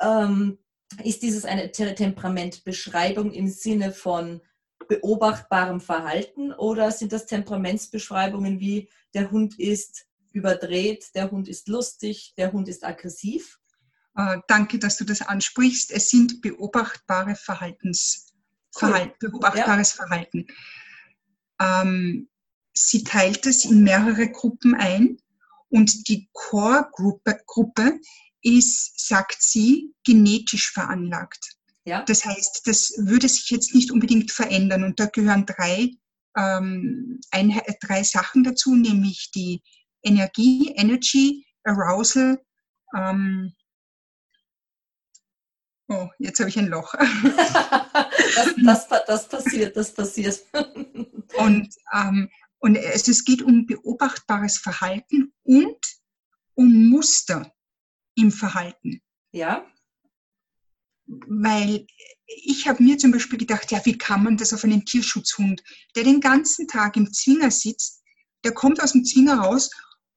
ähm, ist dieses eine Temperamentbeschreibung im Sinne von beobachtbarem Verhalten oder sind das Temperamentsbeschreibungen wie der Hund ist überdreht, der Hund ist lustig, der Hund ist aggressiv? Äh, danke, dass du das ansprichst. Es sind beobachtbare Verhaltens, cool. Verhalten, beobachtbares ja. Verhalten. Ähm, sie teilt es in mehrere Gruppen ein und die Core-Gruppe Gruppe ist, sagt sie, genetisch veranlagt. Ja. Das heißt, das würde sich jetzt nicht unbedingt verändern. Und da gehören drei, ähm, ein, drei Sachen dazu, nämlich die Energie, Energy, Arousal. Ähm, oh, jetzt habe ich ein Loch. das, das, das, passiert, das passiert. und, ähm, und es, es geht um beobachtbares Verhalten und um Muster im Verhalten. Ja. Weil ich habe mir zum Beispiel gedacht, ja, wie kann man das auf einen Tierschutzhund, der den ganzen Tag im Zwinger sitzt, der kommt aus dem Zwinger raus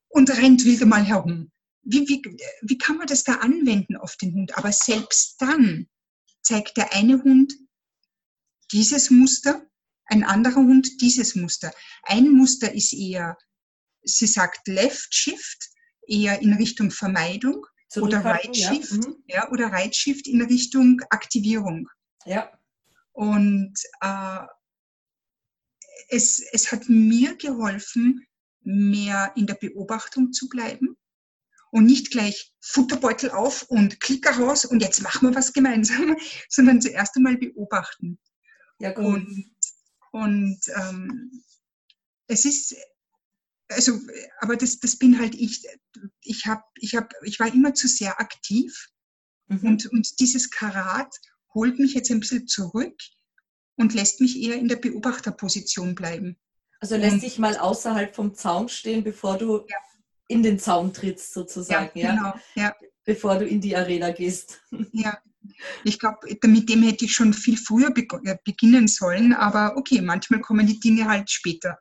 und rennt wieder mal herum. Wie, wie, wie kann man das da anwenden auf den Hund? Aber selbst dann zeigt der eine Hund dieses Muster, ein anderer Hund dieses Muster. Ein Muster ist eher, sie sagt Left Shift, eher in Richtung Vermeidung oder Right Shift, ja. Mhm. ja. oder Right Shift in Richtung Aktivierung. Ja. Und äh, es, es hat mir geholfen, mehr in der Beobachtung zu bleiben und nicht gleich Futterbeutel auf und Klicker raus und jetzt machen wir was gemeinsam, [laughs] sondern zuerst einmal beobachten. Ja, cool. Und, und ähm, es ist, also, aber das, das bin halt ich. Ich, hab, ich, hab, ich war immer zu sehr aktiv mhm. und, und dieses Karat holt mich jetzt ein bisschen zurück und lässt mich eher in der Beobachterposition bleiben. Also lässt dich mal außerhalb vom Zaun stehen, bevor du ja. In den Zaun trittst, sozusagen, ja? Genau, ja. Bevor du in die Arena gehst. [laughs] Ja. Ich glaube, mit dem hätte ich schon viel früher äh, beginnen sollen, aber okay, manchmal kommen die Dinge halt später.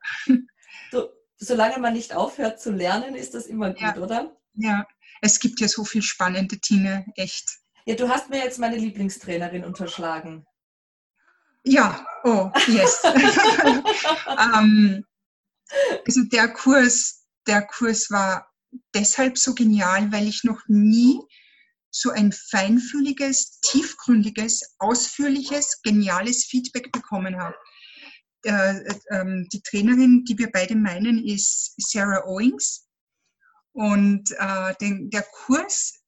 So, solange man nicht aufhört zu lernen, ist das immer gut, ja. oder? Ja, es gibt ja so viel spannende Dinge, echt. Ja, du hast mir jetzt meine Lieblingstrainerin unterschlagen. Ja, oh, yes. [laughs] [laughs] ähm, also der Kurs, der Kurs war deshalb so genial, weil ich noch nie so ein feinfühliges, tiefgründiges, ausführliches, geniales Feedback bekommen habe. Äh, äh, die Trainerin, die wir beide meinen, ist Sarah Owings. Und äh, den, der Kurs,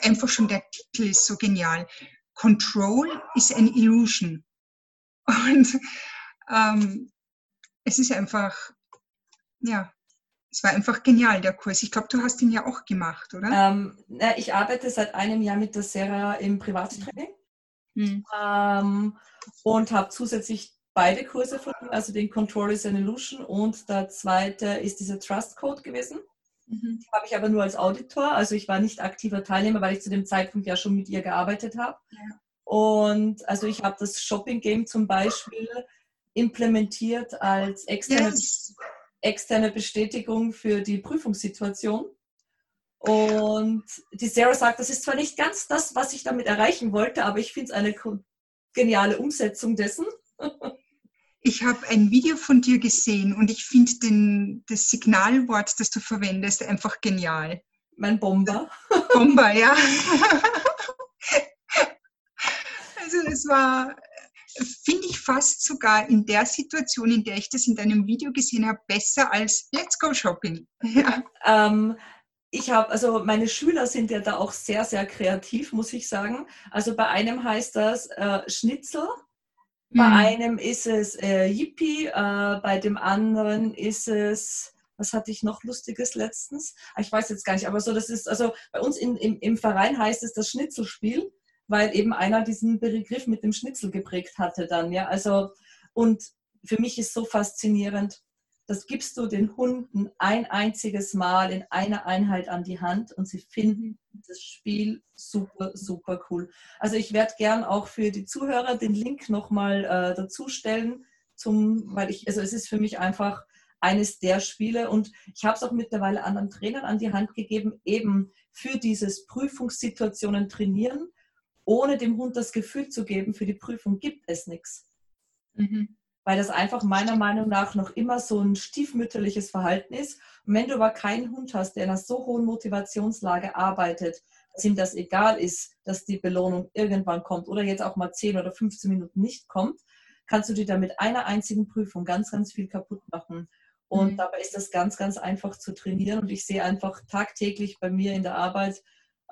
einfach schon der Titel ist so genial. Control is an illusion. [laughs] Und ähm, es ist einfach, ja, es war einfach genial, der Kurs. Ich glaube, du hast ihn ja auch gemacht, oder? Ähm, ich arbeite seit einem Jahr mit der Sarah im Privattraining mhm. ähm, und habe zusätzlich beide Kurse von ihm, also den Control is an Illusion und der zweite ist dieser Trust Code gewesen. Mhm. Die habe ich aber nur als Auditor, also ich war nicht aktiver Teilnehmer, weil ich zu dem Zeitpunkt ja schon mit ihr gearbeitet habe. Ja. Und also ich habe das Shopping Game zum Beispiel implementiert als externe, yes. Externe Bestätigung für die Prüfungssituation. Und die Sarah sagt, das ist zwar nicht ganz das, was ich damit erreichen wollte, aber ich finde es eine geniale Umsetzung dessen. Ich habe ein Video von dir gesehen und ich finde das Signalwort, das du verwendest, einfach genial. Mein Bomber. Bomber, ja. [laughs] Also es war, finde ich fast sogar in der Situation, in der ich das in deinem Video gesehen habe, besser als Let's Go Shopping. [laughs] Ja. Ähm, ich habe, also meine Schüler sind ja da auch sehr, sehr kreativ, muss ich sagen. Also bei einem heißt das äh, Schnitzel, bei mhm. einem ist es äh, Yippie, äh, bei dem anderen ist es, was hatte ich noch Lustiges letztens? Ah, ich weiß jetzt gar nicht, aber so, das ist, also bei uns in, im, im Verein heißt es das Schnitzelspiel weil eben einer diesen Begriff mit dem Schnitzel geprägt hatte dann, ja. Also, und für mich ist so faszinierend, das gibst du den Hunden ein einziges Mal in einer Einheit an die Hand und sie finden das Spiel super, super cool. Also ich werde gern auch für die Zuhörer den Link nochmal äh, dazu stellen, zum, weil ich, also es ist für mich einfach eines der Spiele und ich habe es auch mittlerweile anderen Trainern an die Hand gegeben, eben für dieses Prüfungssituationen trainieren, ohne dem Hund das Gefühl zu geben, für die Prüfung gibt es nichts. Mhm. Weil das einfach meiner Meinung nach noch immer so ein stiefmütterliches Verhalten ist. Und wenn du aber keinen Hund hast, der in einer so hohen Motivationslage arbeitet, dass ihm das egal ist, dass die Belohnung irgendwann kommt oder jetzt auch mal 10 oder 15 Minuten nicht kommt, kannst du dir da mit einer einzigen Prüfung ganz, ganz viel kaputt machen. Und mhm. dabei ist das ganz, ganz einfach zu trainieren. Und ich sehe einfach tagtäglich bei mir in der Arbeit,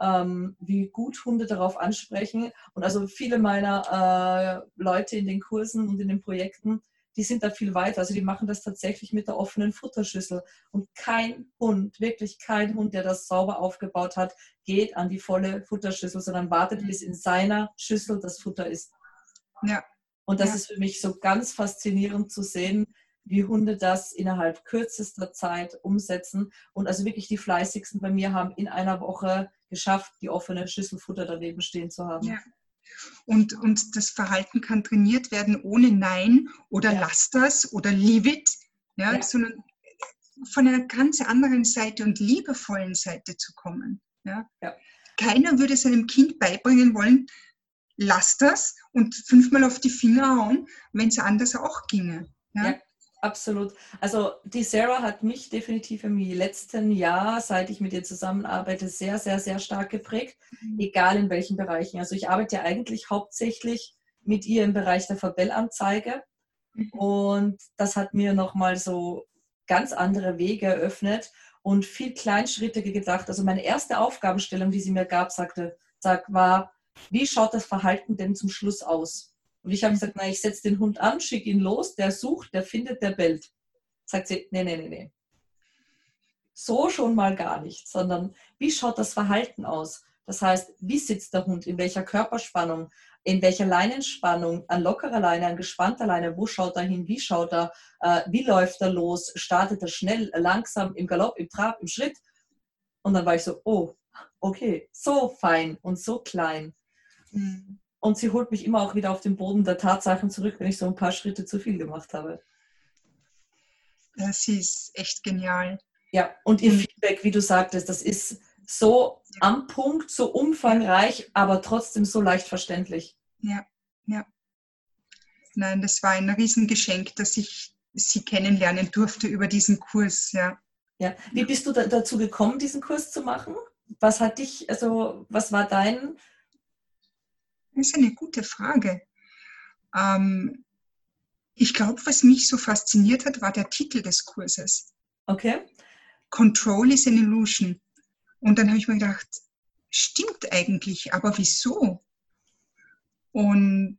ähm, wie gut Hunde darauf ansprechen. Und also viele meiner äh, Leute in den Kursen und in den Projekten, die sind da viel weiter. Also die machen das tatsächlich mit der offenen Futterschüssel. Und kein Hund, wirklich kein Hund, der das sauber aufgebaut hat, geht an die volle Futterschüssel, sondern wartet, bis in seiner Schüssel das Futter ist. Ja. Und das ja. ist für mich so ganz faszinierend zu sehen, wie Hunde das innerhalb kürzester Zeit umsetzen. Und also wirklich die fleißigsten bei mir haben in einer Woche geschafft, die offene Schüssel Futter daneben stehen zu haben. Ja. Und, und das Verhalten kann trainiert werden ohne Nein oder ja. lass das oder leave it, ja, ja. sondern von einer ganz anderen Seite und liebevollen Seite zu kommen. Ja. ja. Keiner würde seinem Kind beibringen wollen, lass das und fünfmal auf die Finger hauen, wenn es anders auch ginge. Ja? Absolut. Also die Sarah hat mich definitiv im letzten Jahr, seit ich mit ihr zusammenarbeite, sehr, sehr, sehr stark geprägt, mhm. egal in welchen Bereichen. Also ich arbeite ja eigentlich hauptsächlich mit ihr im Bereich der Verbellanzeige mhm. und das hat mir nochmal so ganz andere Wege eröffnet und viel kleinschrittiger gedacht. Also meine erste Aufgabenstellung, die sie mir gab, sagte, sag, war, wie schaut das Verhalten denn zum Schluss aus? Und ich habe gesagt, na, ich setze den Hund an, schicke ihn los, der sucht, der findet, der bellt. Sagt sie, nee, nee, nee, nee. So schon mal gar nicht, sondern wie schaut das Verhalten aus? Das heißt, wie sitzt der Hund, in welcher Körperspannung, in welcher Leinenspannung, an lockerer Leine, an gespannter Leine, wo schaut er hin, wie schaut er, äh, wie läuft er los, startet er schnell, langsam, im Galopp, im Trab, im Schritt. Und dann war ich so, oh, okay, so fein und so klein. Mhm. Und sie holt mich immer auch wieder auf den Boden der Tatsachen zurück, wenn ich so ein paar Schritte zu viel gemacht habe. Das ist echt genial. Ja, und ihr mhm. Feedback, wie du sagtest, das ist so am Punkt, so umfangreich, aber trotzdem so leicht verständlich. Ja, ja. Nein, das war ein Riesengeschenk, dass ich sie kennenlernen durfte über diesen Kurs, ja. Ja, wie bist du da, dazu gekommen, diesen Kurs zu machen? Was hat dich, also was war dein? Das ist eine gute Frage. Ähm, ich glaube, was mich so fasziniert hat, war der Titel des Kurses. Okay. Control is an Illusion. Und dann habe ich mir gedacht, stimmt eigentlich, aber wieso? Und,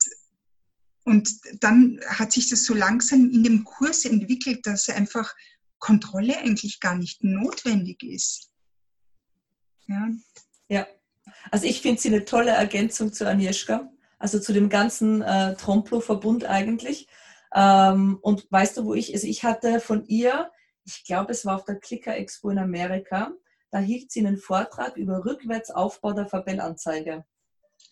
und dann hat sich das so langsam in dem Kurs entwickelt, dass einfach Kontrolle eigentlich gar nicht notwendig ist. Ja, ja. Also ich finde sie eine tolle Ergänzung zu Agnieszka, also zu dem ganzen äh, Tromplo-Verbund eigentlich. Ähm, und weißt du, wo ich, also ich hatte von ihr, ich glaube, es war auf der Clicker Expo in Amerika, da hielt sie einen Vortrag über Rückwärtsaufbau der Verbellanzeige.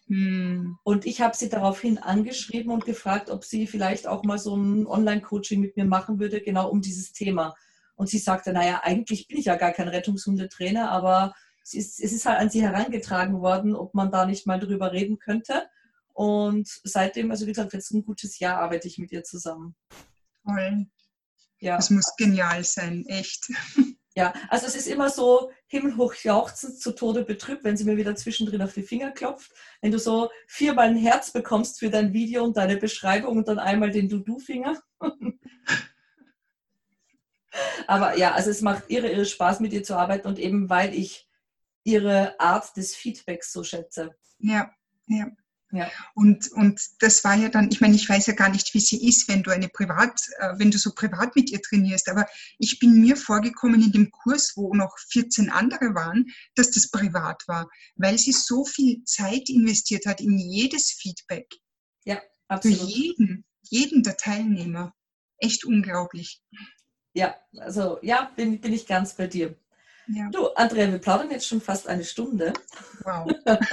Hm. Und ich habe sie daraufhin angeschrieben und gefragt, ob sie vielleicht auch mal so ein Online-Coaching mit mir machen würde, genau um dieses Thema. Und sie sagte, naja, eigentlich bin ich ja gar kein Rettungshundetrainer, aber es ist, es ist halt an sie herangetragen worden, ob man da nicht mal drüber reden könnte. Und seitdem, also wie gesagt, jetzt ein gutes Jahr arbeite ich mit ihr zusammen. Toll. Ja. Das muss genial sein, echt. [laughs] Ja, also es ist immer so himmelhoch jauchzend, zu Tode betrübt, wenn sie mir wieder zwischendrin auf die Finger klopft. Wenn du so viermal ein Herz bekommst für dein Video und deine Beschreibung und dann einmal den Du-Du-Finger. [laughs] Aber ja, also es macht irre, irre Spaß, mit ihr zu arbeiten und eben weil ich ihre Art des Feedbacks so schätze. Ja, ja. Ja. Und, und das war ja dann, ich meine, ich weiß ja gar nicht, wie sie ist, wenn du eine Privat, äh, wenn du so privat mit ihr trainierst, aber ich bin mir vorgekommen in dem Kurs, wo noch 14 andere waren, dass das privat war, weil sie so viel Zeit investiert hat in jedes Feedback. Ja, absolut. Für jeden, jeden der Teilnehmer. Echt unglaublich. Ja, also ja, bin, bin ich ganz bei dir. Ja. Du, Andrea, wir plaudern jetzt schon fast eine Stunde. Wow. [laughs]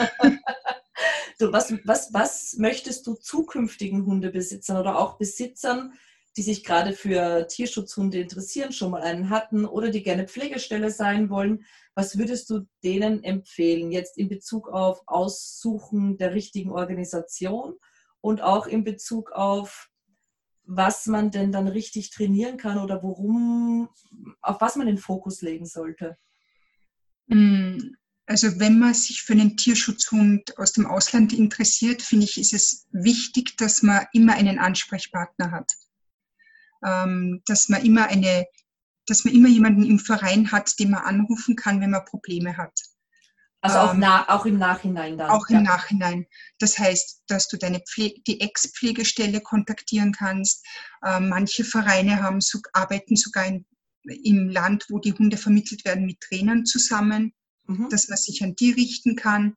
Du, was, was, was möchtest du zukünftigen Hundebesitzern oder auch Besitzern, die sich gerade für Tierschutzhunde interessieren, schon mal einen hatten oder die gerne Pflegestelle sein wollen, was würdest du denen empfehlen, jetzt in Bezug auf Aussuchen der richtigen Organisation und auch in Bezug auf, was man denn dann richtig trainieren kann oder worum, auf was man den Fokus legen sollte? Hm, also wenn man sich für einen Tierschutzhund aus dem Ausland interessiert, finde ich, ist es wichtig, dass man immer einen Ansprechpartner hat. Ähm, dass man immer eine, dass man immer jemanden im Verein hat, den man anrufen kann, wenn man Probleme hat. Also auch, ähm, na, auch im Nachhinein dann. Auch im Nachhinein. Das heißt, dass du deine Pflege, die Ex-Pflegestelle kontaktieren kannst. Ähm, manche Vereine haben, arbeiten sogar in, im Land, wo die Hunde vermittelt werden, mit Trainern zusammen mhm. dass man sich an die richten kann,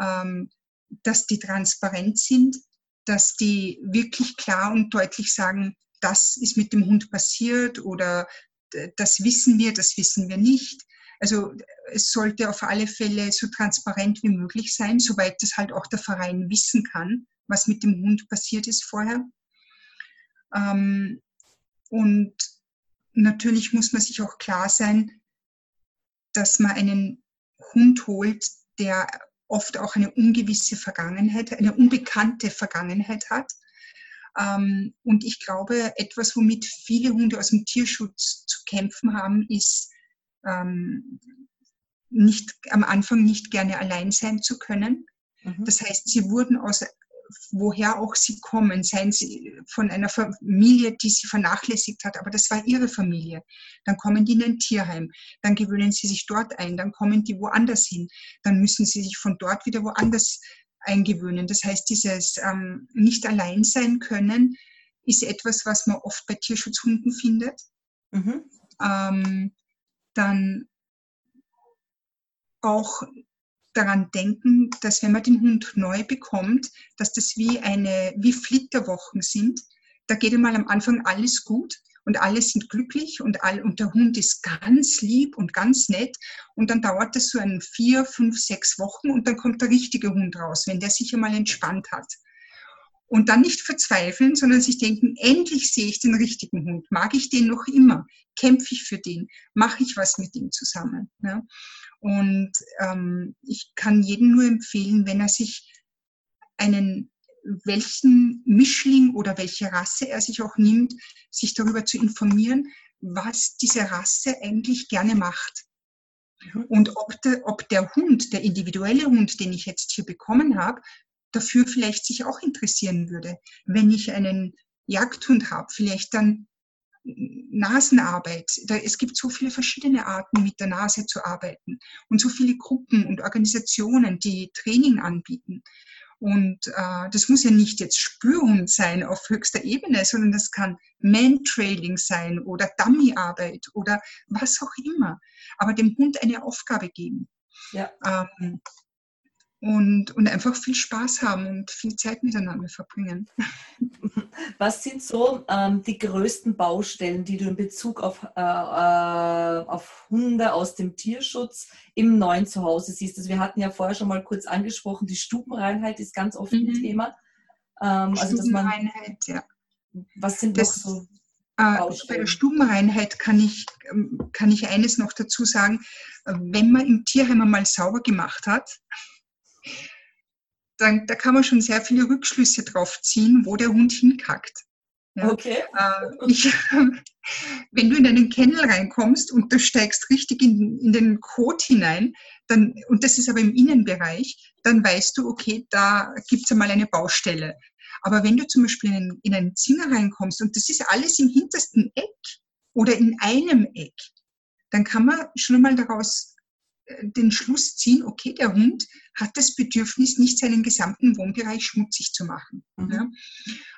ähm, dass die transparent sind, dass die wirklich klar und deutlich sagen, das ist mit dem Hund passiert oder das wissen wir, das wissen wir nicht. Also es sollte auf alle Fälle so transparent wie möglich sein, soweit das halt auch der Verein wissen kann, was mit dem Hund passiert ist vorher. Ähm, und natürlich muss man sich auch klar sein, dass man einen Hund holt, der oft auch eine ungewisse Vergangenheit, eine unbekannte Vergangenheit hat. Ähm, und ich glaube, etwas, womit viele Hunde aus dem Tierschutz zu kämpfen haben, ist ähm, nicht am Anfang nicht gerne allein sein zu können. Mhm. Das heißt, sie wurden aus woher auch sie kommen, seien sie von einer Familie, die sie vernachlässigt hat, aber das war ihre Familie. Dann kommen die in ein Tierheim, dann gewöhnen sie sich dort ein, dann kommen die woanders hin, dann müssen sie sich von dort wieder woanders eingewöhnen. Das heißt, dieses ähm, nicht allein sein können ist etwas, was man oft bei Tierschutzhunden findet. Mhm. Ähm, dann auch daran denken, dass wenn man den Hund neu bekommt, dass das wie eine, wie Flitterwochen sind. Da geht einmal am Anfang alles gut und alle sind glücklich und, all, und der Hund ist ganz lieb und ganz nett. Und dann dauert das so ein vier, fünf, sechs Wochen und dann kommt der richtige Hund raus, wenn der sich einmal entspannt hat. Und dann nicht verzweifeln, sondern sich denken, endlich sehe ich den richtigen Hund. Mag ich den noch immer? Kämpfe ich für den? Mache ich was mit ihm zusammen? Ja? Und ähm, ich kann jedem nur empfehlen, wenn er sich einen, welchen Mischling oder welche Rasse er sich auch nimmt, sich darüber zu informieren, was diese Rasse eigentlich gerne macht. Mhm. Und ob der, ob der Hund, der individuelle Hund, den ich jetzt hier bekommen habe, dafür vielleicht sich auch interessieren würde. Wenn ich einen Jagdhund habe, vielleicht dann Nasenarbeit. Da, es gibt so viele verschiedene Arten, mit der Nase zu arbeiten und so viele Gruppen und Organisationen, die Training anbieten. Und äh, das muss ja nicht jetzt Spürhund sein auf höchster Ebene, sondern das kann Mantrailing sein oder Dummyarbeit oder was auch immer. Aber dem Hund eine Aufgabe geben. Ja. Ähm, und, und einfach viel Spaß haben und viel Zeit miteinander verbringen. [laughs] Was sind so ähm, die größten Baustellen, die du in Bezug auf, äh, äh, auf Hunde aus dem Tierschutz im neuen Zuhause siehst? Also wir hatten ja vorher schon mal kurz angesprochen, die Stubenreinheit ist ganz oft mhm. ein Thema. Ähm, also Stubenreinheit, ja. Was sind das, noch so äh, bei der Stubenreinheit kann ich, ähm, kann ich eines noch dazu sagen. Wenn man im Tierheim einmal sauber gemacht hat, dann, da kann man schon sehr viele Rückschlüsse drauf ziehen, wo der Hund hinkackt. Ja. Okay. Äh, ich, [laughs] wenn du in einen Kennel reinkommst und du steigst richtig in, in den Kot hinein, dann, und das ist aber im Innenbereich, dann weißt du, okay, da gibt es einmal eine Baustelle. Aber wenn du zum Beispiel in, in ein Zimmer reinkommst und das ist alles im hintersten Eck oder in einem Eck, dann kann man schon einmal daraus den Schluss ziehen, okay, der Hund hat das Bedürfnis, nicht seinen gesamten Wohnbereich schmutzig zu machen. Mhm. Ja.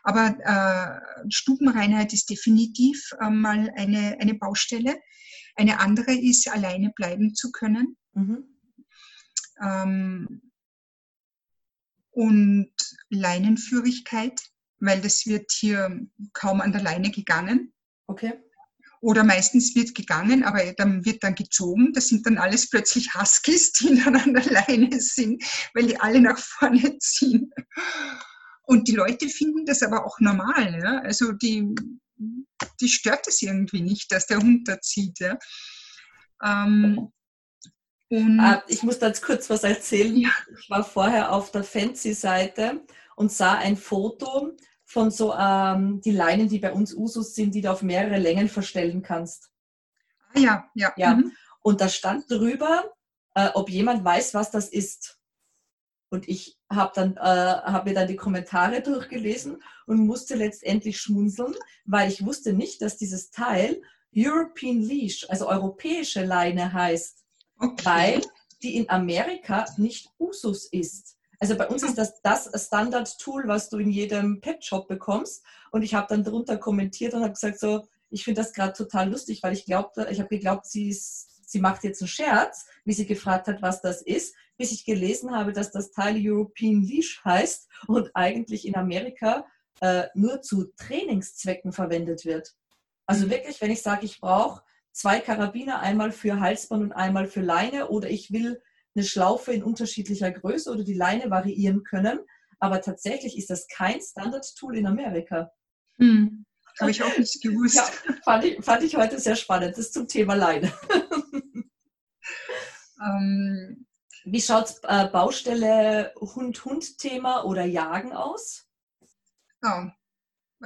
Aber äh, Stubenreinheit ist definitiv äh, mal eine, eine Baustelle. Eine andere ist, alleine bleiben zu können. Mhm. Ähm, und Leinenführigkeit, weil das wird hier kaum an der Leine gegangen. Okay. Oder meistens wird gegangen, aber dann wird dann gezogen. Das sind dann alles plötzlich Huskies, die [laughs] dann an der Leine sind, weil die alle nach vorne ziehen. Und die Leute finden das aber auch normal. Ja? Also die, die stört es irgendwie nicht, dass der Hund da zieht. Ja? Ähm, ah, ich muss jetzt kurz was erzählen. Ja. Ich war vorher auf der Fancy-Seite und sah ein Foto von so ähm, die Leinen, die bei uns Usus sind, die du auf mehrere Längen verstellen kannst. Ah, ja, ja. ja. Mhm. Und da stand drüber, äh, ob jemand weiß, was das ist. Und ich habe dann äh, hab mir dann die Kommentare durchgelesen und musste letztendlich schmunzeln, weil ich wusste nicht, dass dieses Teil European Leash, also europäische Leine heißt, okay. weil die in Amerika nicht Usus ist. Also bei uns ist das das Standard-Tool, was du in jedem Pet-Shop bekommst. Und ich habe dann darunter kommentiert und habe gesagt, so, ich finde das gerade total lustig, weil ich glaubte, ich habe geglaubt, sie, ist, sie macht jetzt einen Scherz, wie sie gefragt hat, was das ist, bis ich gelesen habe, dass das Teil European Leash heißt und eigentlich in Amerika äh, nur zu Trainingszwecken verwendet wird. Also wirklich, wenn ich sage, ich brauche zwei Karabiner, einmal für Halsband und einmal für Leine oder ich will eine Schlaufe in unterschiedlicher Größe oder die Leine variieren können. Aber tatsächlich ist das kein Standard-Tool in Amerika. Hm. [laughs] Habe ich auch nicht gewusst. Ja, fand ich, fand ich heute sehr spannend. Das zum Thema Leine. [laughs] Ähm, Wie schaut äh, Baustelle Hund-Hund-Thema oder Jagen aus? Oh.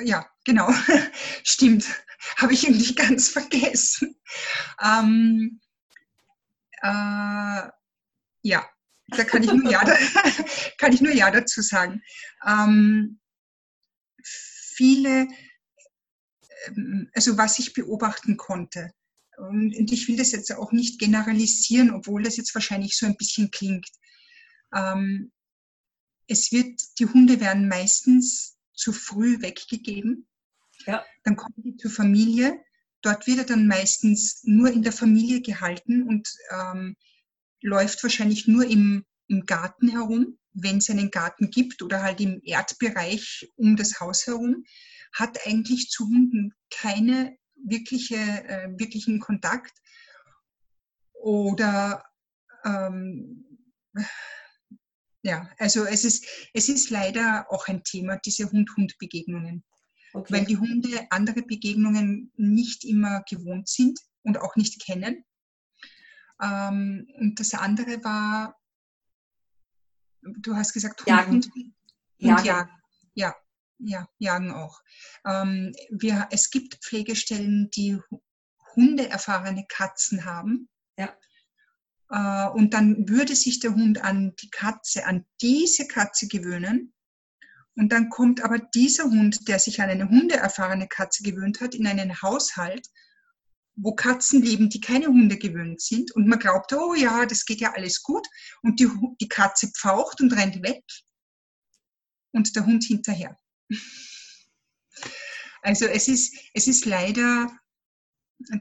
Ja, genau. [laughs] Stimmt. Habe ich irgendwie ganz vergessen. Ähm, äh, ja, da kann ich nur Ja, [laughs] kann ich nur ja dazu sagen. Ähm, viele, ähm, also was ich beobachten konnte, und ich will das jetzt auch nicht generalisieren, obwohl das jetzt wahrscheinlich so ein bisschen klingt. Ähm, es wird, die Hunde werden meistens zu früh weggegeben. Ja. Dann kommen die zur Familie. Dort wird er dann meistens nur in der Familie gehalten und ähm, läuft wahrscheinlich nur im, im Garten herum, wenn es einen Garten gibt oder halt im Erdbereich um das Haus herum, hat eigentlich zu Hunden keine wirkliche, äh, wirklichen Kontakt. Oder ähm, ja, also es ist, es ist leider auch ein Thema, diese Hund-Hund-Begegnungen. Okay. Weil die Hunde andere Begegnungen nicht immer gewohnt sind und auch nicht kennen. Ähm, und das andere war, du hast gesagt, Hund, jagen. Hund, Hund jagen. jagen. Ja, ja, jagen auch. Ähm, wir, es gibt Pflegestellen, die hundeerfahrene Katzen haben. Ja. Äh, und dann würde sich der Hund an die Katze, an diese Katze gewöhnen. Und dann kommt aber dieser Hund, der sich an eine hundeerfahrene Katze gewöhnt hat, in einen Haushalt, wo Katzen leben, die keine Hunde gewöhnt sind. Und man glaubt, oh ja, das geht ja alles gut. Und die, die Katze pfaucht und rennt weg. Und der Hund hinterher. [laughs] Also es ist, es ist leider,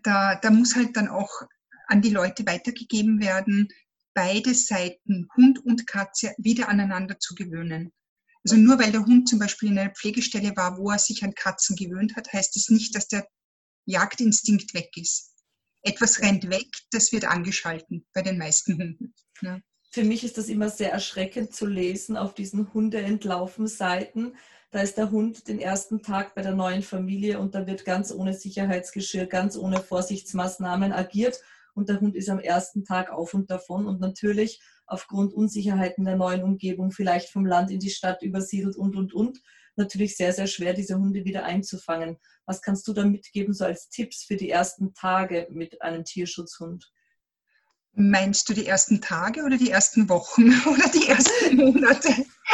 da, da muss halt dann auch an die Leute weitergegeben werden, beide Seiten, Hund und Katze, wieder aneinander zu gewöhnen. Also nur weil der Hund zum Beispiel in einer Pflegestelle war, wo er sich an Katzen gewöhnt hat, heißt es das nicht, dass der Jagdinstinkt weg ist. Etwas rennt weg, das wird angeschalten bei den meisten Hunden. Ja. Für mich ist das immer sehr erschreckend zu lesen auf diesen Hunde-Entlaufen-Seiten, da ist der Hund den ersten Tag bei der neuen Familie und da wird ganz ohne Sicherheitsgeschirr, ganz ohne Vorsichtsmaßnahmen agiert und der Hund ist am ersten Tag auf und davon und natürlich aufgrund Unsicherheiten der neuen Umgebung vielleicht vom Land in die Stadt übersiedelt und, und, und. Natürlich sehr, sehr schwer, diese Hunde wieder einzufangen. Was kannst du da mitgeben, so als Tipps für die ersten Tage mit einem Tierschutzhund? Meinst du die ersten Tage oder die ersten Wochen [laughs] oder die ersten Monate?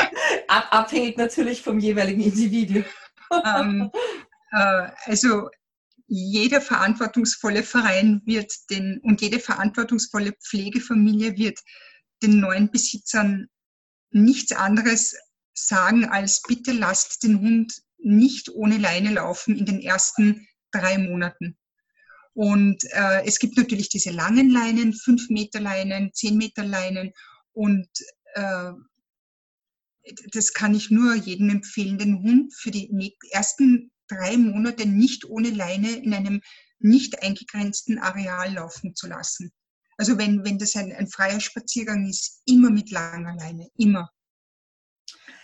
[laughs] Abhängig natürlich vom jeweiligen Individuum. Ähm, [laughs] äh, also jeder verantwortungsvolle Verein wird den und jede verantwortungsvolle Pflegefamilie wird den neuen Besitzern nichts anderes sagen als bitte lasst den Hund nicht ohne Leine laufen in den ersten drei Monaten. Und äh, es gibt natürlich diese langen Leinen, 5 Meter Leinen, 10 Meter Leinen. Und äh, das kann ich nur jedem empfehlen, den Hund für die ersten drei Monate nicht ohne Leine in einem nicht eingegrenzten Areal laufen zu lassen. Also wenn, wenn das ein, ein freier Spaziergang ist, immer mit langer Leine, immer.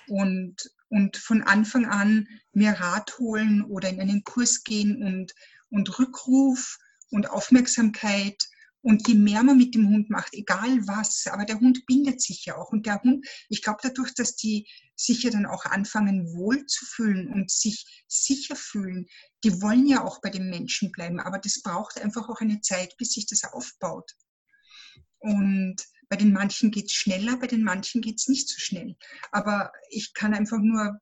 Und, und von Anfang an mir Rat holen oder in einen Kurs gehen und, und Rückruf und Aufmerksamkeit. Und je mehr man mit dem Hund macht, egal was, aber der Hund bindet sich ja auch. Und der Hund, ich glaube dadurch, dass die sich ja dann auch anfangen, wohl zu fühlen und sich sicher fühlen, die wollen ja auch bei dem Menschen bleiben. Aber das braucht einfach auch eine Zeit, bis sich das aufbaut. Und bei den manchen geht es schneller, bei den manchen geht es nicht so schnell. Aber ich kann einfach nur,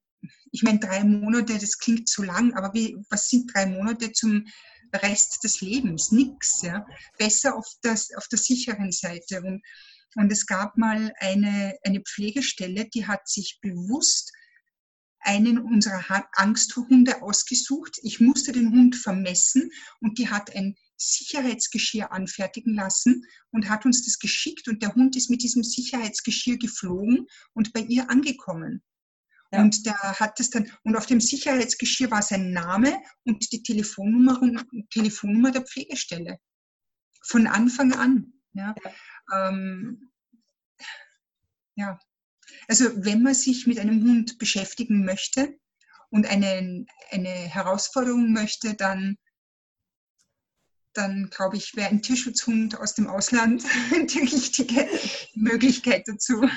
ich meine, drei Monate, das klingt zu lang, aber wie, was sind drei Monate zum Rest des Lebens, nichts. Ja. Besser auf, das, auf der sicheren Seite. Und, und es gab mal eine, eine Pflegestelle, die hat sich bewusst einen unserer Angsthunde ausgesucht. Ich musste den Hund vermessen und die hat ein Sicherheitsgeschirr anfertigen lassen und hat uns das geschickt und der Hund ist mit diesem Sicherheitsgeschirr geflogen und bei ihr angekommen. Ja. Und der hat es dann, und auf dem Sicherheitsgeschirr war sein Name und die Telefonnummer und Telefonnummer der Pflegestelle. Von Anfang an. Ja. ja. Ähm, ja. Also wenn man sich mit einem Hund beschäftigen möchte und eine, eine Herausforderung möchte, dann dann glaube ich, wäre ein Tierschutzhund aus dem Ausland [laughs] die richtige Möglichkeit dazu.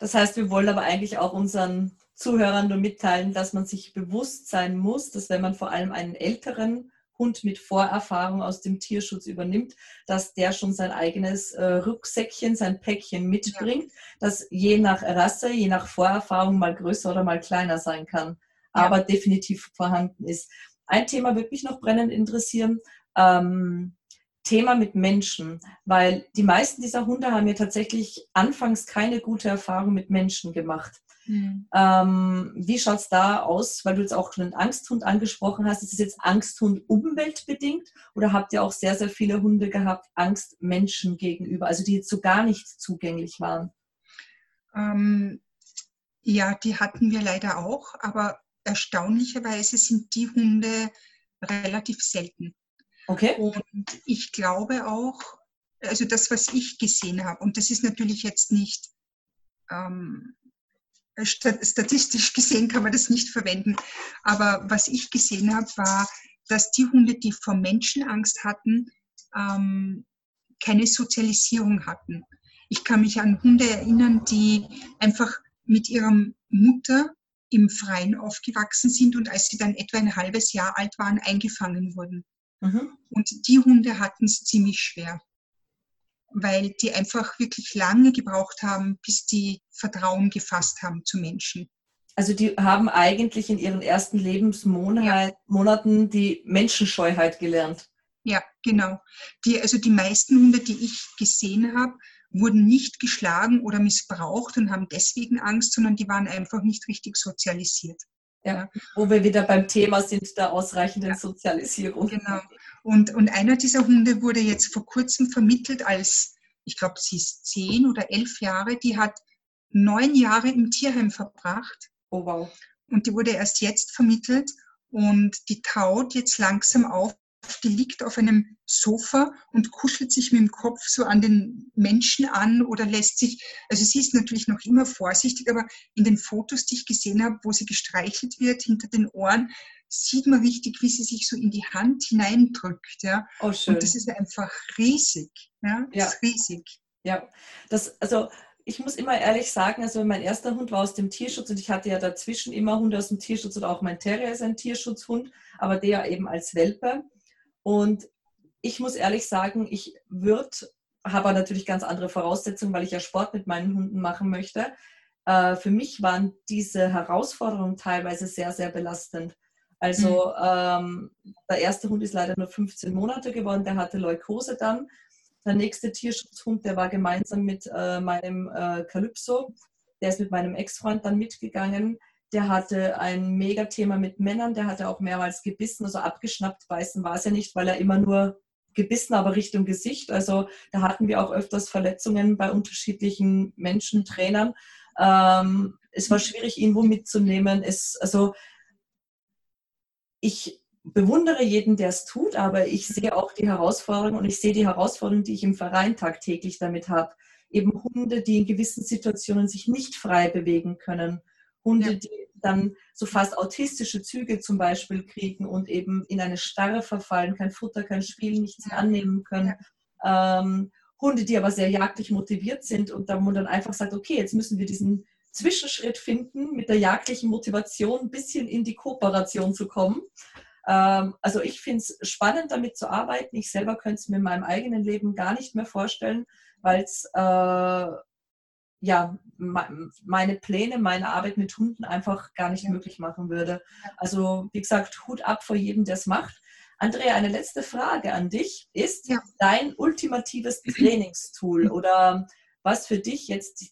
Das heißt, wir wollen aber eigentlich auch unseren Zuhörern nur mitteilen, dass man sich bewusst sein muss, dass wenn man vor allem einen älteren Hund mit Vorerfahrung aus dem Tierschutz übernimmt, dass der schon sein eigenes äh, Rucksäckchen, sein Päckchen mitbringt, ja. das je nach Rasse, je nach Vorerfahrung mal größer oder mal kleiner sein kann, ja. aber definitiv vorhanden ist. Ein Thema würde mich noch brennend interessieren. Ähm, Thema mit Menschen, weil die meisten dieser Hunde haben ja tatsächlich anfangs keine gute Erfahrung mit Menschen gemacht. Mhm. Ähm, wie schaut es da aus, weil du jetzt auch schon einen Angsthund angesprochen hast? Ist es jetzt Angsthund umweltbedingt oder habt ihr auch sehr, sehr viele Hunde gehabt, Angst Menschen gegenüber, also die jetzt so gar nicht zugänglich waren? Ähm, ja, die hatten wir leider auch, aber erstaunlicherweise sind die Hunde relativ selten. Okay. Und ich glaube auch, also das, was ich gesehen habe, und das ist natürlich jetzt nicht ähm, statistisch gesehen kann man das nicht verwenden. Aber was ich gesehen habe, war, dass die Hunde, die vor Menschen Angst hatten, ähm, keine Sozialisierung hatten. Ich kann mich an Hunde erinnern, die einfach mit ihrer Mutter im Freien aufgewachsen sind und als sie dann etwa ein halbes Jahr alt waren, eingefangen wurden. Mhm. Und die Hunde hatten es ziemlich schwer weil die einfach wirklich lange gebraucht haben, bis die Vertrauen gefasst haben zu Menschen. Also die haben eigentlich in ihren ersten Lebensmonaten ja. die Menschenscheuheit gelernt. Ja, genau. Die, also die meisten Hunde, die ich gesehen habe, wurden nicht geschlagen oder missbraucht und haben deswegen Angst, sondern die waren einfach nicht richtig sozialisiert. Ja, wo wir wieder beim Thema sind der ausreichenden ja. Sozialisierung. Genau. Und, und einer dieser Hunde wurde jetzt vor kurzem vermittelt als, ich glaube, sie ist zehn oder elf Jahre, die hat neun Jahre im Tierheim verbracht. Oh wow. Und die wurde erst jetzt vermittelt und die taut jetzt langsam auf die liegt auf einem Sofa und kuschelt sich mit dem Kopf so an den Menschen an oder lässt sich, also sie ist natürlich noch immer vorsichtig, aber in den Fotos, die ich gesehen habe, wo sie gestreichelt wird hinter den Ohren, sieht man richtig, wie sie sich so in die Hand hineindrückt. Ja? Oh, schön. Und das ist einfach riesig. Ja, das ja. ist riesig. Ja, das, also ich muss immer ehrlich sagen, also mein erster Hund war aus dem Tierschutz und ich hatte ja dazwischen immer Hunde aus dem Tierschutz oder auch mein Terrier ist ein Tierschutzhund, aber der eben als Welpe. Und ich muss ehrlich sagen, ich würde, habe natürlich ganz andere Voraussetzungen, weil ich ja Sport mit meinen Hunden machen möchte. Äh, für mich waren diese Herausforderungen teilweise sehr, sehr belastend. Also mhm. ähm, der erste Hund ist leider nur 15 Monate geworden, der hatte Leukose dann. Der nächste Tierschutzhund, der war gemeinsam mit äh, meinem äh, Calypso, der ist mit meinem Ex-Freund dann mitgegangen der hatte ein Megathema mit Männern, der hatte auch mehrmals gebissen, also abgeschnappt, beißen war es ja nicht, weil er immer nur gebissen, aber Richtung Gesicht. Also da hatten wir auch öfters Verletzungen bei unterschiedlichen Menschen, Trainern. Ähm, es war schwierig, ihn wo mitzunehmen. Es, also ich bewundere jeden, der es tut, aber ich sehe auch die Herausforderungen und ich sehe die Herausforderungen, die ich im Verein tagtäglich damit habe. Eben Hunde, die in gewissen Situationen sich nicht frei bewegen können Hunde, ja. die dann so fast autistische Züge zum Beispiel kriegen und eben in eine Starre verfallen, kein Futter, kein Spiel, nichts ja. annehmen können. Ja. Ähm, Hunde, die aber sehr jagdlich motiviert sind und da man dann einfach sagt, okay, jetzt müssen wir diesen Zwischenschritt finden, mit der jagdlichen Motivation ein bisschen in die Kooperation zu kommen. Ähm, also ich finde es spannend, damit zu arbeiten. Ich selber könnte es mir in meinem eigenen Leben gar nicht mehr vorstellen, weil es äh, ja, meine Pläne, meine Arbeit mit Hunden einfach gar nicht ja. möglich machen würde. Also, wie gesagt, Hut ab vor jedem, der es macht. Andrea, eine letzte Frage an dich. Ist ja. dein ultimatives Trainingstool oder was für dich jetzt die,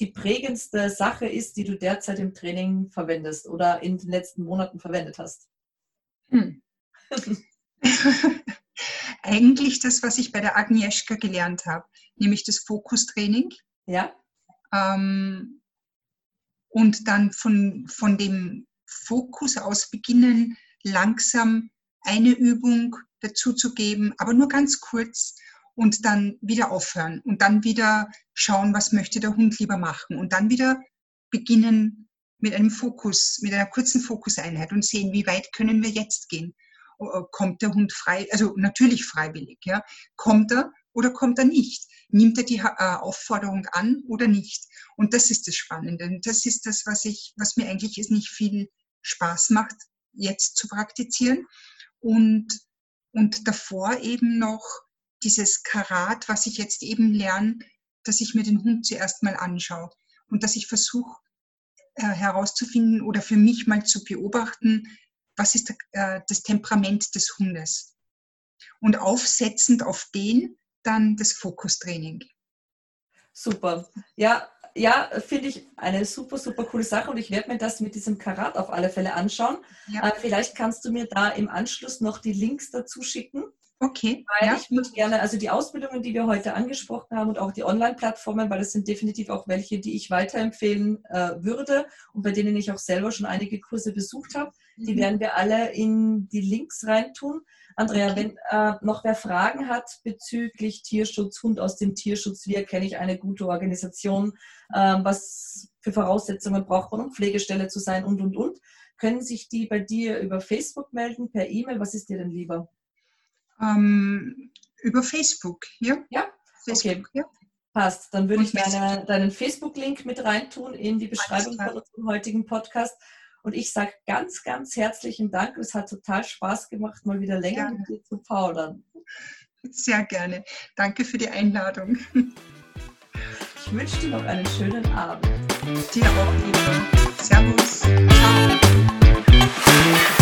die prägendste Sache ist, die du derzeit im Training verwendest oder in den letzten Monaten verwendet hast? Hm. [laughs] Eigentlich das, was ich bei der Agnieszka gelernt habe, nämlich das Fokustraining. Ja. Ähm, und dann von, von dem Fokus aus beginnen, langsam eine Übung dazu zu geben, aber nur ganz kurz und dann wieder aufhören und dann wieder schauen, was möchte der Hund lieber machen und dann wieder beginnen mit einem Fokus, mit einer kurzen Fokuseinheit und sehen, wie weit können wir jetzt gehen. Kommt der Hund frei, also natürlich freiwillig, ja, kommt er oder kommt er nicht? Nimmt er die äh, Aufforderung an oder nicht? Und das ist das Spannende. Das ist das, was ich, was mir eigentlich nicht viel Spaß macht, jetzt zu praktizieren. Und und davor eben noch dieses Karat, was ich jetzt eben lerne, dass ich mir den Hund zuerst mal anschaue und dass ich versuche äh, herauszufinden oder für mich mal zu beobachten, was ist äh, das Temperament des Hundes. Und aufsetzend auf den dann das Fokustraining. Super. Ja, ja, finde ich eine super, super coole Sache und ich werde mir das mit diesem Karat auf alle Fälle anschauen. Ja. Äh, vielleicht kannst du mir da im Anschluss noch die Links dazu schicken. Okay. Weil ja. ich würde gerne, also die Ausbildungen, die wir heute angesprochen haben und auch die Online-Plattformen, weil das sind definitiv auch welche, die ich weiterempfehlen äh, würde und bei denen ich auch selber schon einige Kurse besucht habe. Die werden wir alle in die Links reintun. Andrea, wenn äh, noch wer Fragen hat bezüglich Tierschutz, Hund aus dem Tierschutz, wie erkenne ich eine gute Organisation, äh, was für Voraussetzungen braucht man, um Pflegestelle zu sein und, und, und, können sich die bei dir über Facebook melden, per E-Mail? Was ist dir denn lieber? Ähm, über Facebook, ja. Ja, Facebook, okay. Ja. Passt. Dann würde ich deine, deinen Facebook-Link mit reintun in die Beschreibung von unserem heutigen Podcast. Und ich sage ganz, ganz herzlichen Dank. Es hat total Spaß gemacht, mal wieder länger gerne. mit dir zu plaudern. Sehr gerne. Danke für die Einladung. Ich wünsche dir noch einen schönen Abend. Dir auch, Eva. Servus. Ciao.